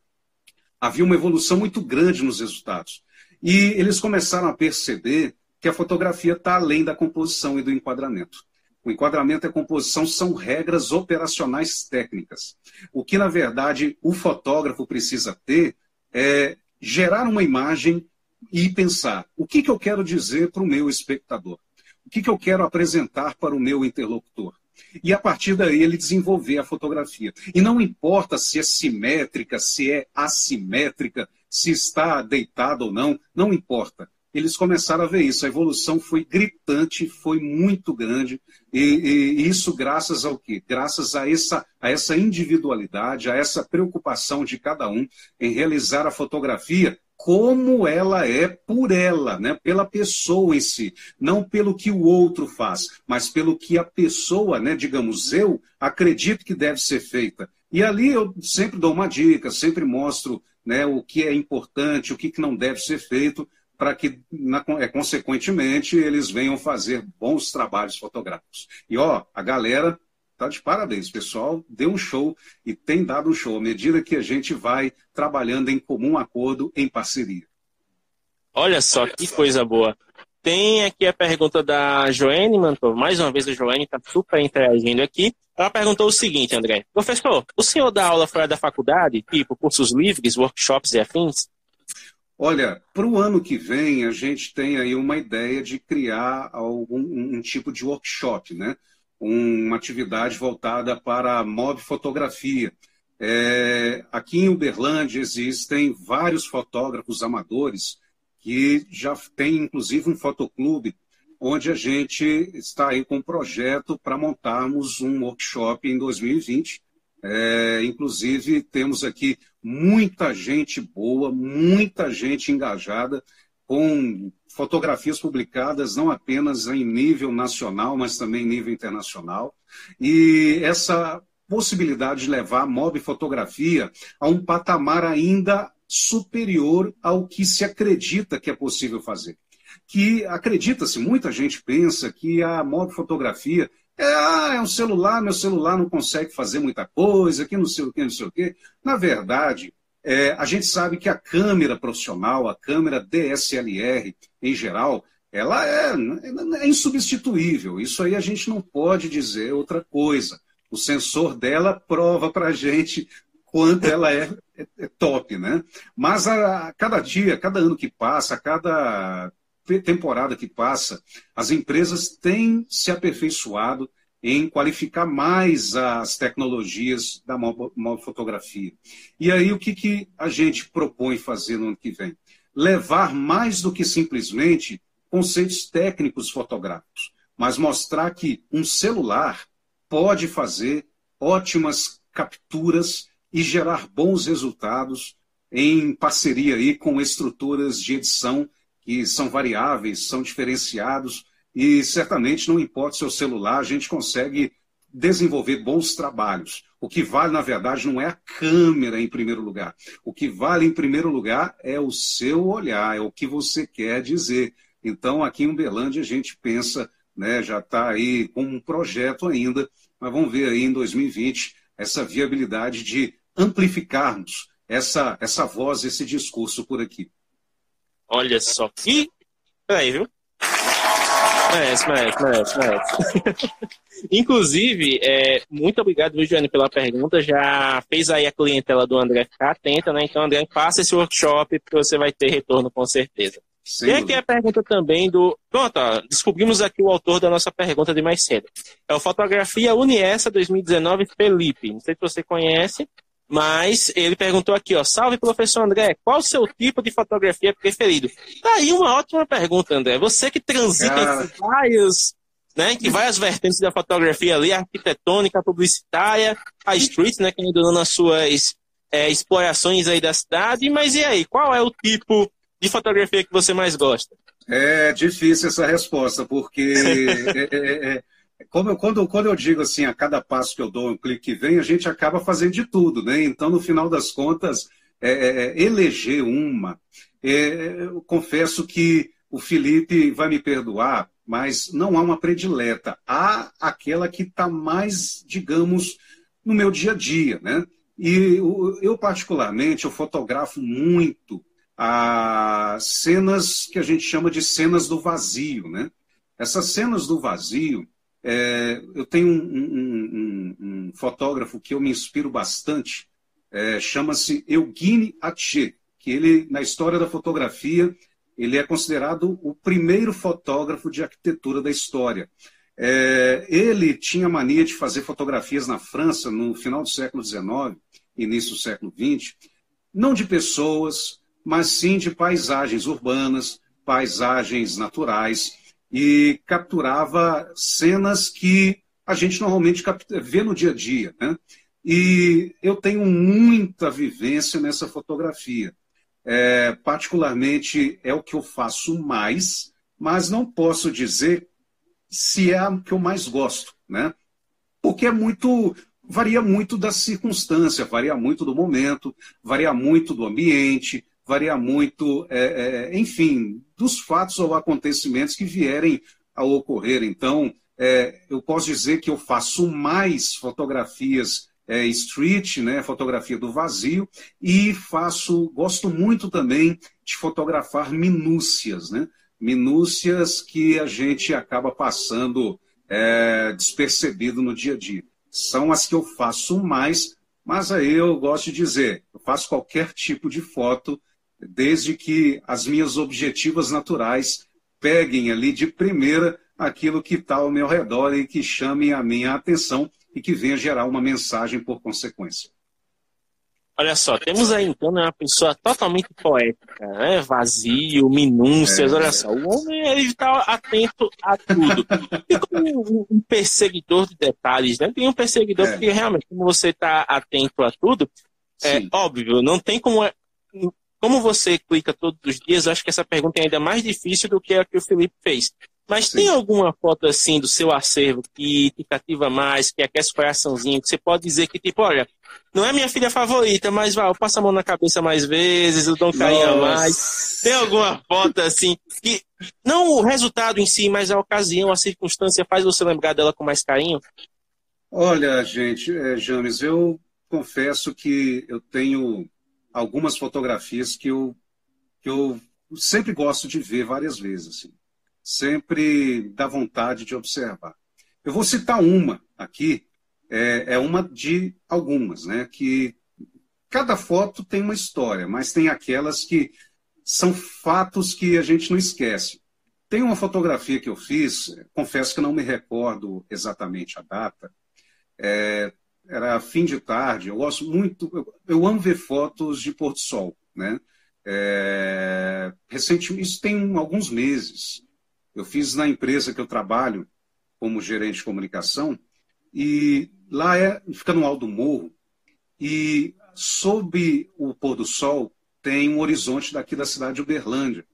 havia uma evolução muito grande nos resultados. E eles começaram a perceber que a fotografia está além da composição e do enquadramento. O enquadramento e a composição são regras operacionais técnicas. O que, na verdade, o fotógrafo precisa ter é gerar uma imagem e pensar: o que, que eu quero dizer para o meu espectador? O que, que eu quero apresentar para o meu interlocutor? E a partir daí ele desenvolver a fotografia. E não importa se é simétrica, se é assimétrica, se está deitado ou não, não importa. Eles começaram a ver isso. A evolução foi gritante, foi muito grande. E, e isso graças ao quê? Graças a essa, a essa individualidade, a essa preocupação de cada um em realizar a fotografia como ela é por ela, né? pela pessoa em si, não pelo que o outro faz, mas pelo que a pessoa, né, digamos, eu acredito que deve ser feita. E ali eu sempre dou uma dica, sempre mostro né, o que é importante, o que não deve ser feito, para que, na, é, consequentemente, eles venham fazer bons trabalhos fotográficos. E ó, a galera Tá de parabéns, pessoal. Deu um show e tem dado um show à medida que a gente vai trabalhando em comum acordo, em parceria. Olha só que coisa boa. Tem aqui a pergunta da Joane Mantor. Mais uma vez a Joane está super interagindo aqui. Ela perguntou o seguinte, André. Professor, o senhor dá aula fora da faculdade, tipo cursos livres, workshops e afins? Olha, para o ano que vem, a gente tem aí uma ideia de criar algum um tipo de workshop, né? Uma atividade voltada para a mob fotografia. É, aqui em Uberlândia existem vários fotógrafos amadores que já tem inclusive um fotoclube onde a gente está aí com um projeto para montarmos um workshop em 2020. É, inclusive temos aqui muita gente boa, muita gente engajada com fotografias publicadas não apenas em nível nacional, mas também em nível internacional. E essa possibilidade de levar a mob fotografia a um patamar ainda superior ao que se acredita que é possível fazer. Que acredita-se, muita gente pensa que a mob fotografia é, ah, é um celular, meu celular não consegue fazer muita coisa, que não sei o que, não sei o que. Na verdade, é, a gente sabe que a câmera profissional, a câmera DSLR em geral, ela é, é insubstituível. Isso aí a gente não pode dizer outra coisa. O sensor dela prova para a gente quanto ela é, é, é, top, né? Mas a, a cada dia, cada ano que passa, a cada temporada que passa, as empresas têm se aperfeiçoado em qualificar mais as tecnologias da fotografia. E aí, o que, que a gente propõe fazer no ano que vem? Levar mais do que simplesmente conceitos técnicos fotográficos, mas mostrar que um celular pode fazer ótimas capturas e gerar bons resultados em parceria aí com estruturas de edição que são variáveis, são diferenciados e certamente não importa o seu celular, a gente consegue desenvolver bons trabalhos. O que vale, na verdade, não é a câmera em primeiro lugar. O que vale em primeiro lugar é o seu olhar, é o que você quer dizer. Então, aqui em Uberlândia, a gente pensa, né, já está aí com um projeto ainda, mas vamos ver aí em 2020 essa viabilidade de amplificarmos essa, essa voz, esse discurso por aqui. Olha só. E. Peraí, viu? Merece, merece, merece, merece. Inclusive, é, muito obrigado, viu, pela pergunta. Já fez aí a clientela do André ficar atenta, né? Então, André, faça esse workshop que você vai ter retorno com certeza. Sim. E aqui a pergunta também do. Pronto, ó, descobrimos aqui o autor da nossa pergunta de mais cedo. É o Fotografia Uniessa 2019, Felipe. Não sei se você conhece. Mas ele perguntou aqui, ó, salve professor André, qual o seu tipo de fotografia preferido? Tá aí uma ótima pergunta, André. Você que transita Cara... em vários, né, que várias vertentes da fotografia ali, a arquitetônica, a publicitária, a street, né, que ainda nas suas é, explorações aí da cidade. Mas e aí, qual é o tipo de fotografia que você mais gosta? É difícil essa resposta, porque é, é, é como, quando, quando eu digo assim, a cada passo que eu dou, um clique que vem, a gente acaba fazendo de tudo, né? Então, no final das contas, é, é, é eleger uma, é, eu confesso que o Felipe vai me perdoar, mas não há uma predileta. Há aquela que está mais, digamos, no meu dia a dia, né? E eu, particularmente, eu fotografo muito as cenas que a gente chama de cenas do vazio, né? Essas cenas do vazio, é, eu tenho um, um, um, um, fotógrafo que eu me inspiro bastante, é, chama-se Eugene Atché, que ele, na história da fotografia, ele é considerado o primeiro fotógrafo de arquitetura da história. É, ele tinha mania de fazer fotografias na França no final do século XIX, início do século XX, não de pessoas, mas sim de paisagens urbanas, paisagens naturais e capturava cenas que a gente normalmente vê no dia a dia. Né? E eu tenho muita vivência nessa fotografia. É, particularmente é o que eu faço mais, mas não posso dizer se é a que eu mais gosto, né? Porque é muito varia muito da circunstância, varia muito do momento, varia muito do ambiente, varia muito, é, é, enfim, dos fatos ou acontecimentos que vierem a ocorrer. Então, é, eu posso dizer que eu faço mais fotografias é, street, né, fotografia do vazio, e faço, gosto muito também de fotografar minúcias, né, minúcias que a gente acaba passando é, despercebido no dia a dia. São as que eu faço mais, mas aí eu gosto de dizer, eu faço qualquer tipo de foto desde que as minhas objetivas naturais peguem ali de primeira aquilo que está ao meu redor e que chame a minha atenção e que venha gerar uma mensagem por consequência. Olha só, temos aí então né, uma pessoa totalmente poética, né? vazio, minúcias, é, olha só, o homem está atento a tudo. E como um perseguidor de detalhes, né? Tem um perseguidor é. que realmente, como você está atento a tudo, é Sim. óbvio, não tem como como você clica todos os dias, acho que essa pergunta é ainda mais difícil do que a que o Felipe fez. Mas Sim. tem alguma foto assim do seu acervo que te cativa mais, que aquece o coraçãozinho, que você pode dizer que, tipo, olha, não é minha filha favorita, mas vai, eu passo a mão na cabeça mais vezes, eu dou um carinho a mais. Tem alguma foto assim que não o resultado em si, mas a ocasião, a circunstância faz você lembrar dela com mais carinho? Olha, gente, é, James, eu confesso que eu tenho algumas fotografias que eu, que eu sempre gosto de ver várias vezes. Assim. Sempre dá vontade de observar. Eu vou citar uma aqui, é, é uma de algumas, né? Que cada foto tem uma história, mas tem aquelas que são fatos que a gente não esquece. tem uma fotografia que eu fiz, confesso que não me recordo exatamente a data, é, era fim de tarde, eu gosto muito, eu, eu amo ver fotos de Porto Sol, né? É, recentemente, isso tem alguns meses, eu fiz na empresa que eu trabalho como gerente de comunicação, e lá é, fica no alto morro, e sob o pôr do sol tem um horizonte daqui da cidade de Uberlândia.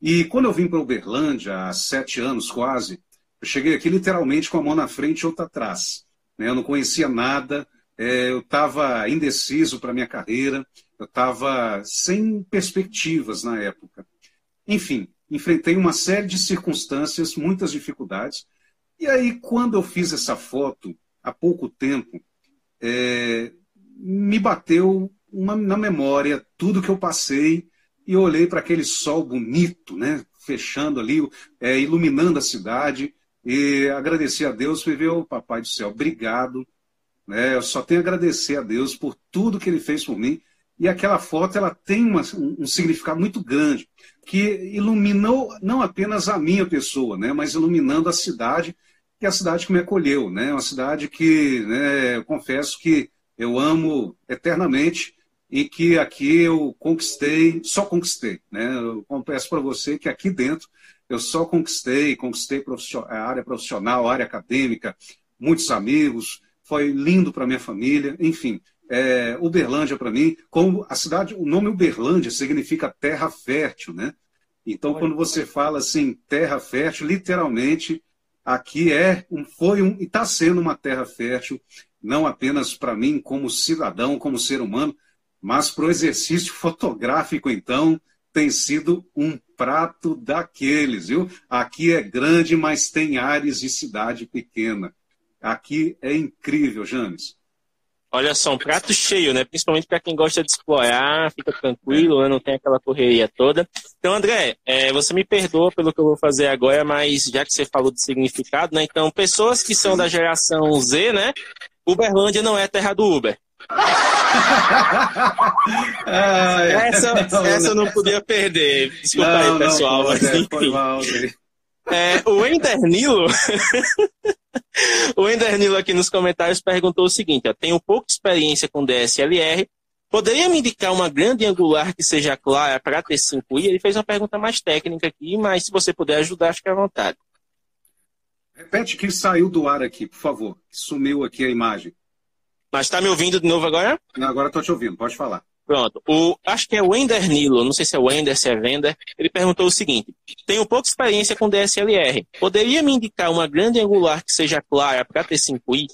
E quando eu vim para Uberlândia, há sete anos quase, eu cheguei aqui literalmente com a mão na frente e outra atrás. Né? Eu não conhecia nada, é, eu estava indeciso para minha carreira, eu estava sem perspectivas na época. Enfim, enfrentei uma série de circunstâncias, muitas dificuldades. E aí, quando eu fiz essa foto, há pouco tempo, é, me bateu uma, na memória tudo que eu passei e eu olhei para aquele sol bonito, né, fechando ali, é, iluminando a cidade e agradeci a Deus, fui ver o Papai do Céu, obrigado, né, eu só tenho a agradecer a Deus por tudo que Ele fez por mim e aquela foto ela tem uma, um, um, significado muito grande que iluminou não apenas a minha pessoa, né, mas iluminando a cidade que é a cidade que me acolheu, né, uma cidade que, né, eu confesso que eu amo eternamente e que aqui eu conquistei, só conquistei. Né? Eu confesso para você que aqui dentro eu só conquistei, conquistei a área profissional, a área acadêmica, muitos amigos, foi lindo para minha família, enfim. É, Uberlândia para mim, como a cidade, o nome Uberlândia significa terra fértil, né? Então, quando você fala assim, terra fértil, literalmente, aqui é, um, foi um, e está sendo uma terra fértil não apenas para mim como cidadão, como ser humano, mas para o exercício fotográfico, então, tem sido um prato daqueles, viu? Aqui é grande, mas tem áreas de cidade pequena. Aqui é incrível, James. Olha só, um prato cheio, né? Principalmente para quem gosta de explorar, fica tranquilo, né? não tem aquela correria toda. Então, André, é, você me perdoa pelo que eu vou fazer agora, mas já que você falou do significado, né? Então, pessoas que são da geração Z, né? Uberlândia não é terra do Uber. Essa, essa eu não podia perder. Desculpa não, aí, pessoal. Não, mas, enfim. Mal, é, o Ender Nilo, o Ender Nilo aqui nos comentários perguntou o seguinte: ó, tenho pouca experiência com DSLR. Poderia me indicar uma grande angular que seja clara para T5i? Ele fez uma pergunta mais técnica aqui, mas se você puder ajudar, fique à vontade. Repete que saiu do ar aqui, por favor. Sumiu aqui a imagem. Mas está me ouvindo de novo agora? Agora estou te ouvindo, pode falar. Pronto. O, acho que é o Wender Nilo, não sei se é o Wender, se é Vender. Ele perguntou o seguinte: Tenho pouca experiência com DSLR. Poderia me indicar uma grande angular que seja clara para T5i?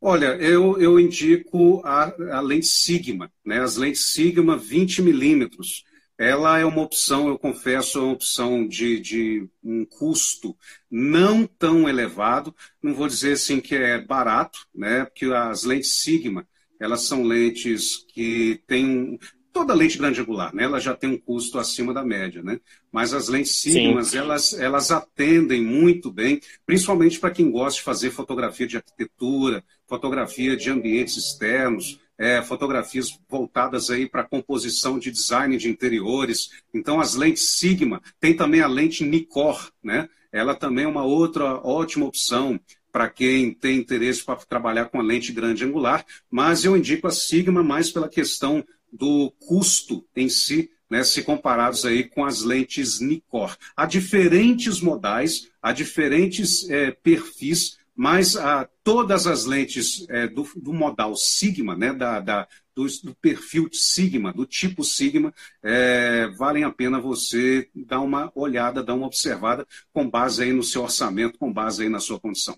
Olha, eu, eu indico a, a lente Sigma, né? as lentes Sigma 20 milímetros ela é uma opção, eu confesso, é uma opção de, de um custo não tão elevado. Não vou dizer assim que é barato, né? Porque as lentes Sigma, elas são lentes que têm toda lente grande angular, né? Ela já tem um custo acima da média, né? Mas as lentes Sigma, elas, elas atendem muito bem, principalmente para quem gosta de fazer fotografia de arquitetura, fotografia de ambientes externos é, fotografias voltadas aí para composição de design de interiores. Então, as lentes Sigma, tem também a lente Nikkor, né? Ela também é uma outra ótima opção para quem tem interesse para trabalhar com a lente grande angular, mas eu indico a Sigma mais pela questão do custo em si, né, se comparados aí com as lentes Nikkor. Há diferentes modais, há diferentes é, perfis mas ah, todas as lentes é, do, do, modal Sigma, né, da, da do, do, perfil Sigma, do tipo Sigma, é, valem a pena você dar uma olhada, dar uma observada com base aí no seu orçamento, com base aí na sua condição.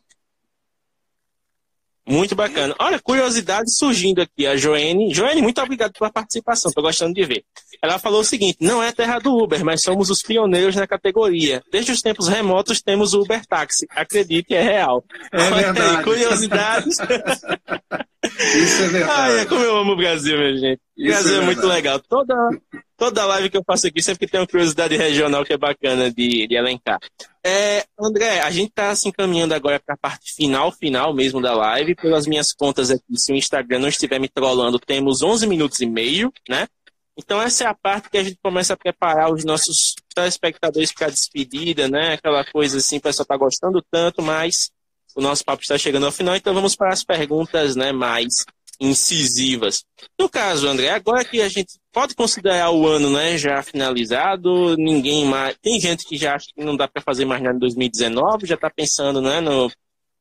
Muito bacana. Olha, curiosidade surgindo aqui. A Joene. Joene, muito obrigado pela participação. Estou gostando de ver. Ela falou o seguinte: não é terra do Uber, mas somos os pioneiros na categoria. Desde os tempos remotos temos o Uber Táxi. Acredite, é real. É verdade. Aí, curiosidades. Isso é verdade. Ai, é como eu amo o Brasil, minha gente. O Brasil é, é, muito legal. Toda, toda live que eu faço aqui sempre tem uma curiosidade regional que é bacana de, de elencar. É, André, a gente está se encaminhando agora para a parte final, final mesmo da live. Pelas minhas contas aqui, se o Instagram não estiver me trollando, temos 11 minutos e meio, né? Então essa é a parte que a gente começa a preparar os nossos telespectadores para a despedida, né? Aquela coisa assim, o pessoal está gostando tanto, mas o nosso papo está chegando ao final, então vamos para as perguntas né, mais incisivas. No caso, André, agora que a gente pode considerar o ano né, já finalizado, ninguém mais. Tem gente que já acha que não dá para fazer mais nada em 2019, já está pensando né, no,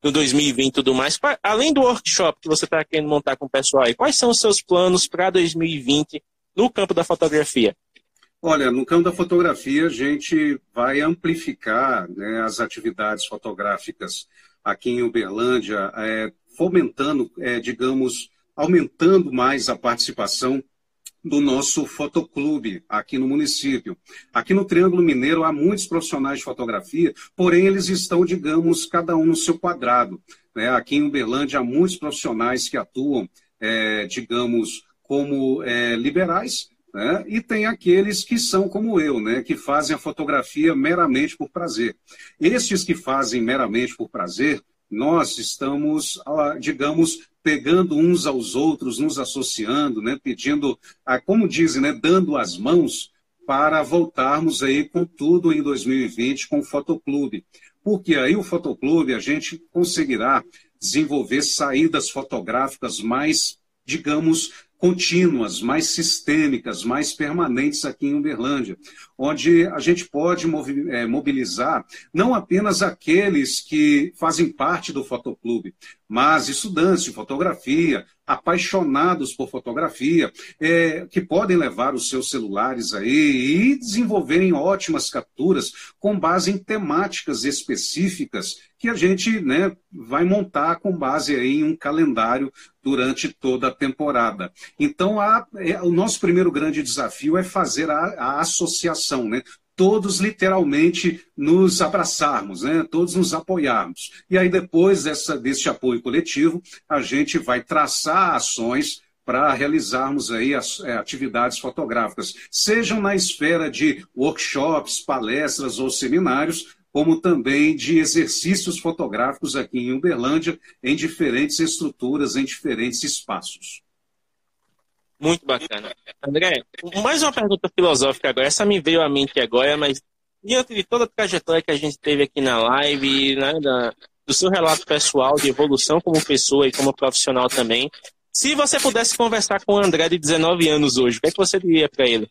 no 2020 e tudo mais. Além do workshop que você está querendo montar com o pessoal aí, quais são os seus planos para 2020 no campo da fotografia? Olha, no campo da fotografia, a gente vai amplificar né, as atividades fotográficas aqui em Uberlândia, é, fomentando, é, digamos, aumentando mais a participação do nosso fotoclube aqui no município. Aqui no Triângulo Mineiro há muitos profissionais de fotografia, porém eles estão, digamos, cada um no seu quadrado. Né? Aqui em Uberlândia há muitos profissionais que atuam, é, digamos, como é, liberais, né? e tem aqueles que são como eu, né? que fazem a fotografia meramente por prazer. Estes que fazem meramente por prazer, nós estamos, ah, digamos, pegando uns aos outros, nos associando, né, pedindo, como dizem, né, dando as mãos para voltarmos aí com tudo em 2020 com o Fotoclube. Porque aí o Fotoclube a gente conseguirá desenvolver saídas fotográficas mais, digamos, contínuas, mais sistêmicas, mais permanentes aqui em Uberlândia, onde a gente pode eh, mobilizar não apenas aqueles que fazem parte do fotoclube, mas estudantes de fotografia, apaixonados por fotografia, é, que podem levar os seus celulares aí e desenvolverem ótimas capturas com base em temáticas específicas que a gente né, vai montar com base em um calendário durante toda a temporada. Então, a, é, o nosso primeiro grande desafio é fazer a, a associação, né? Todos literalmente nos abraçarmos, né? todos nos apoiarmos. E aí, depois dessa, desse apoio coletivo, a gente vai traçar ações para realizarmos aí as é, atividades fotográficas, sejam na esfera de workshops, palestras ou seminários, como também de exercícios fotográficos aqui em Uberlândia, em diferentes estruturas, em diferentes espaços. Muito bacana. André, mais uma pergunta filosófica agora. Essa me veio à mente agora, mas diante de toda a trajetória que a gente teve aqui na live, né, da, do seu relato pessoal de evolução como pessoa e como profissional também, se você pudesse conversar com o André de 19 anos hoje, o que, é que você diria para ele?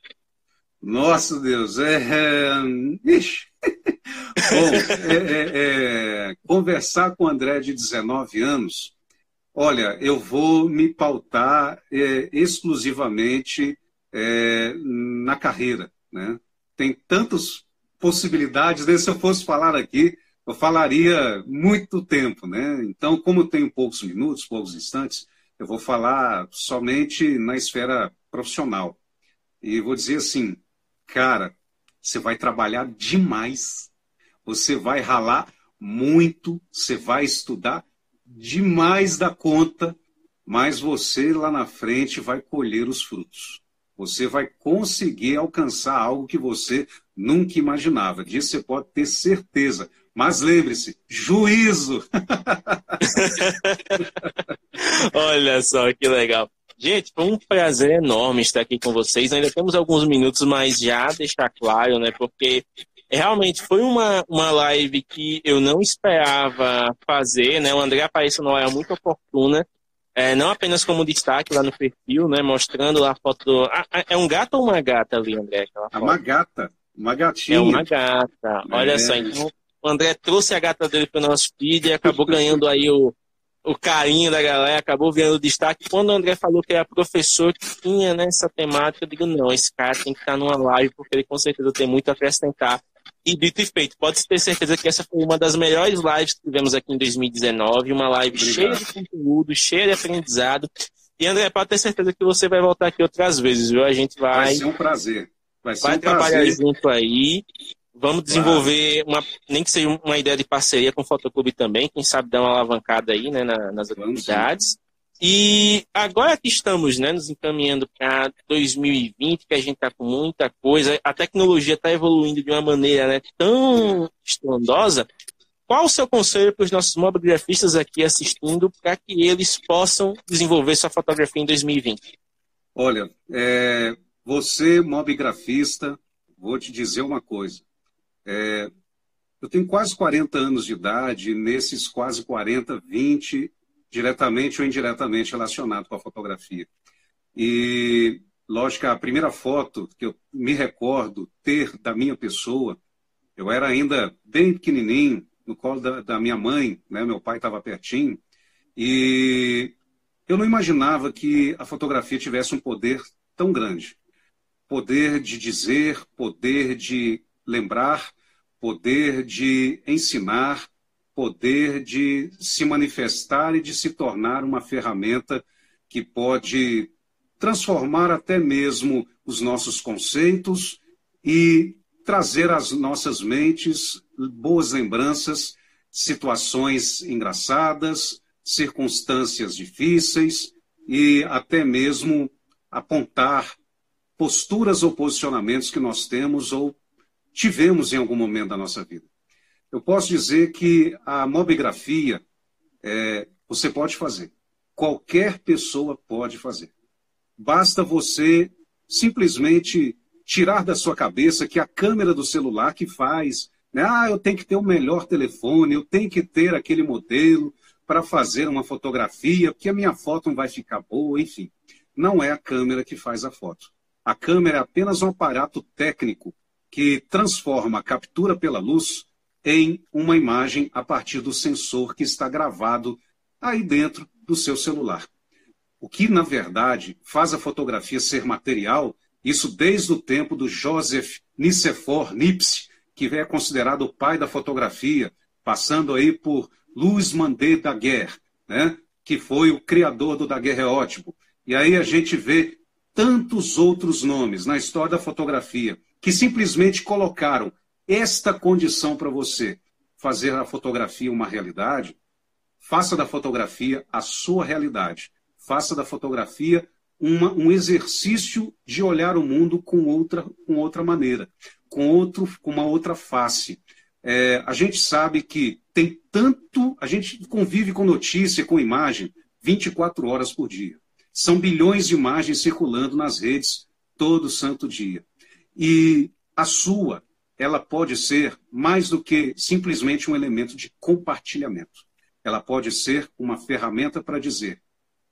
Nossa Deus, é. é... Ixi. Bom, é, é, é, conversar com o André de 19 anos Olha, eu vou me pautar é, exclusivamente é, na carreira. Né? Tem tantas possibilidades, né? se eu fosse falar aqui, eu falaria muito tempo. Né? Então, como eu tenho poucos minutos, poucos instantes, eu vou falar somente na esfera profissional. E vou dizer assim, cara, você vai trabalhar demais, você vai ralar muito, você vai estudar demais da conta, mas você lá na frente vai colher os frutos. Você vai conseguir alcançar algo que você nunca imaginava. Disso você pode ter certeza. Mas lembre-se, juízo! Olha só que legal. Gente, foi um prazer enorme estar aqui com vocês. Ainda temos alguns minutos, mas já deixar claro, né? Porque realmente foi uma, uma live que eu não esperava fazer, né? O André apareceu numa hora muito oportuna, é, não apenas como destaque lá no perfil, né? Mostrando lá a foto do... Ah, é um gato ou uma gata ali, André? É uma gata, uma gatinha. É uma gata, olha é. só. Então, o André trouxe a gata dele para o nosso feed e acabou ganhando aí o, o carinho da galera, acabou vendo destaque. Quando o André falou que era professor que tinha nessa temática, eu digo, não, esse cara tem que estar numa live, porque ele com certeza tem muito a acrescentar e dito e feito, pode ter certeza que essa foi uma das melhores lives que tivemos aqui em 2019, uma live Obrigado. cheia de conteúdo, cheia de aprendizado. E André, pode ter certeza que você vai voltar aqui outras vezes, viu? A gente vai. Vai ser um prazer. Vai, vai um trabalhar prazer. junto aí. Vamos desenvolver uma, nem que seja uma ideia de parceria com o Fotoclube também, quem sabe dar uma alavancada aí, né, nas atividades. E agora que estamos né, nos encaminhando para 2020, que a gente está com muita coisa, a tecnologia está evoluindo de uma maneira né, tão estrondosa, qual o seu conselho para os nossos mobigrafistas aqui assistindo para que eles possam desenvolver sua fotografia em 2020? Olha, é, você, mobigrafista, vou te dizer uma coisa. É, eu tenho quase 40 anos de idade, e nesses quase 40, 20 diretamente ou indiretamente relacionado com a fotografia. E, lógico, a primeira foto que eu me recordo ter da minha pessoa, eu era ainda bem pequenininho, no colo da, da minha mãe, né? meu pai estava pertinho, e eu não imaginava que a fotografia tivesse um poder tão grande. Poder de dizer, poder de lembrar, poder de ensinar, poder de se manifestar e de se tornar uma ferramenta que pode transformar até mesmo os nossos conceitos e trazer às nossas mentes boas lembranças, situações engraçadas, circunstâncias difíceis e até mesmo apontar posturas ou posicionamentos que nós temos ou tivemos em algum momento da nossa vida. Eu posso dizer que a mobigrafia é, você pode fazer. Qualquer pessoa pode fazer. Basta você simplesmente tirar da sua cabeça que a câmera do celular que faz, né? ah, eu tenho que ter o melhor telefone, eu tenho que ter aquele modelo para fazer uma fotografia, porque a minha foto não vai ficar boa, enfim. Não é a câmera que faz a foto. A câmera é apenas um aparato técnico que transforma a captura pela luz em uma imagem a partir do sensor que está gravado aí dentro do seu celular. O que, na verdade, faz a fotografia ser material, isso desde o tempo do Joseph Nicephore Niepce, que é considerado o pai da fotografia, passando aí por Louis Mandé Daguerre, né? que foi o criador do daguerreótipo. E aí a gente vê tantos outros nomes na história da fotografia que simplesmente colocaram esta condição para você fazer a fotografia uma realidade, faça da fotografia a sua realidade. Faça da fotografia uma, um exercício de olhar o mundo com outra, com outra maneira, com, outro, com uma outra face. É, a gente sabe que tem tanto. A gente convive com notícia, com imagem, 24 horas por dia. São bilhões de imagens circulando nas redes todo santo dia. E a sua, ela pode ser mais do que simplesmente um elemento de compartilhamento. Ela pode ser uma ferramenta para dizer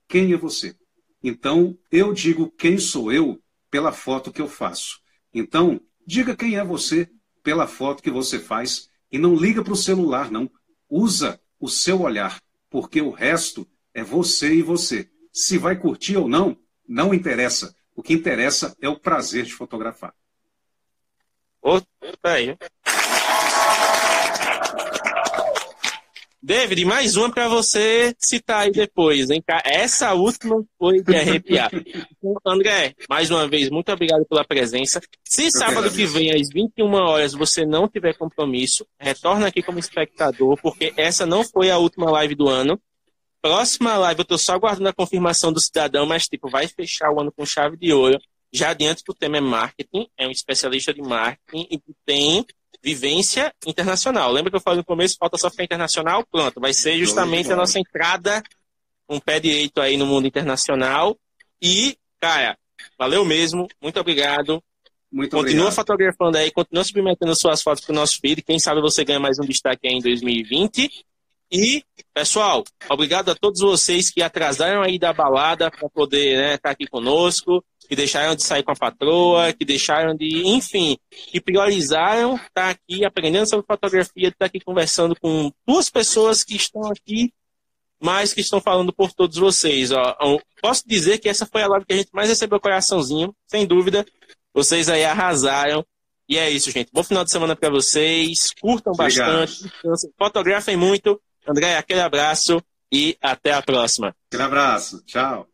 quem é você. Então, eu digo quem sou eu pela foto que eu faço. Então, diga quem é você pela foto que você faz e não liga para o celular, não. Usa o seu olhar, porque o resto é você e você. Se vai curtir ou não, não interessa. O que interessa é o prazer de fotografar. Outra aí. David, mais uma para você citar aí depois, hein? Essa última foi de arrepiar. André, mais uma vez, muito obrigado pela presença. Se sábado que vem, às 21 horas, você não tiver compromisso, retorna aqui como espectador, porque essa não foi a última live do ano. Próxima live, eu tô só aguardando a confirmação do cidadão, mas, tipo, vai fechar o ano com chave de ouro já adianto que o tema é marketing, é um especialista de marketing e tem vivência internacional. Lembra que eu falei no começo, falta só ficar internacional? Pronto, vai ser justamente a nossa entrada, um pé direito aí no mundo internacional. E, cara, valeu mesmo, muito obrigado. Muito continua obrigado. fotografando aí, continua submetendo suas fotos para o nosso feed. Quem sabe você ganha mais um destaque aí em 2020. E, pessoal, obrigado a todos vocês que atrasaram aí da balada para poder estar né, tá aqui conosco que deixaram de sair com a patroa, que deixaram de, enfim, que priorizaram estar aqui aprendendo sobre fotografia, estar aqui conversando com duas pessoas que estão aqui, mas que estão falando por todos vocês. Ó. Posso dizer que essa foi a live que a gente mais recebeu coraçãozinho, sem dúvida. Vocês aí arrasaram. E é isso, gente. Bom final de semana para vocês. Curtam Obrigado. bastante, fotografem muito. André, aquele abraço e até a próxima. Aquele abraço. Tchau.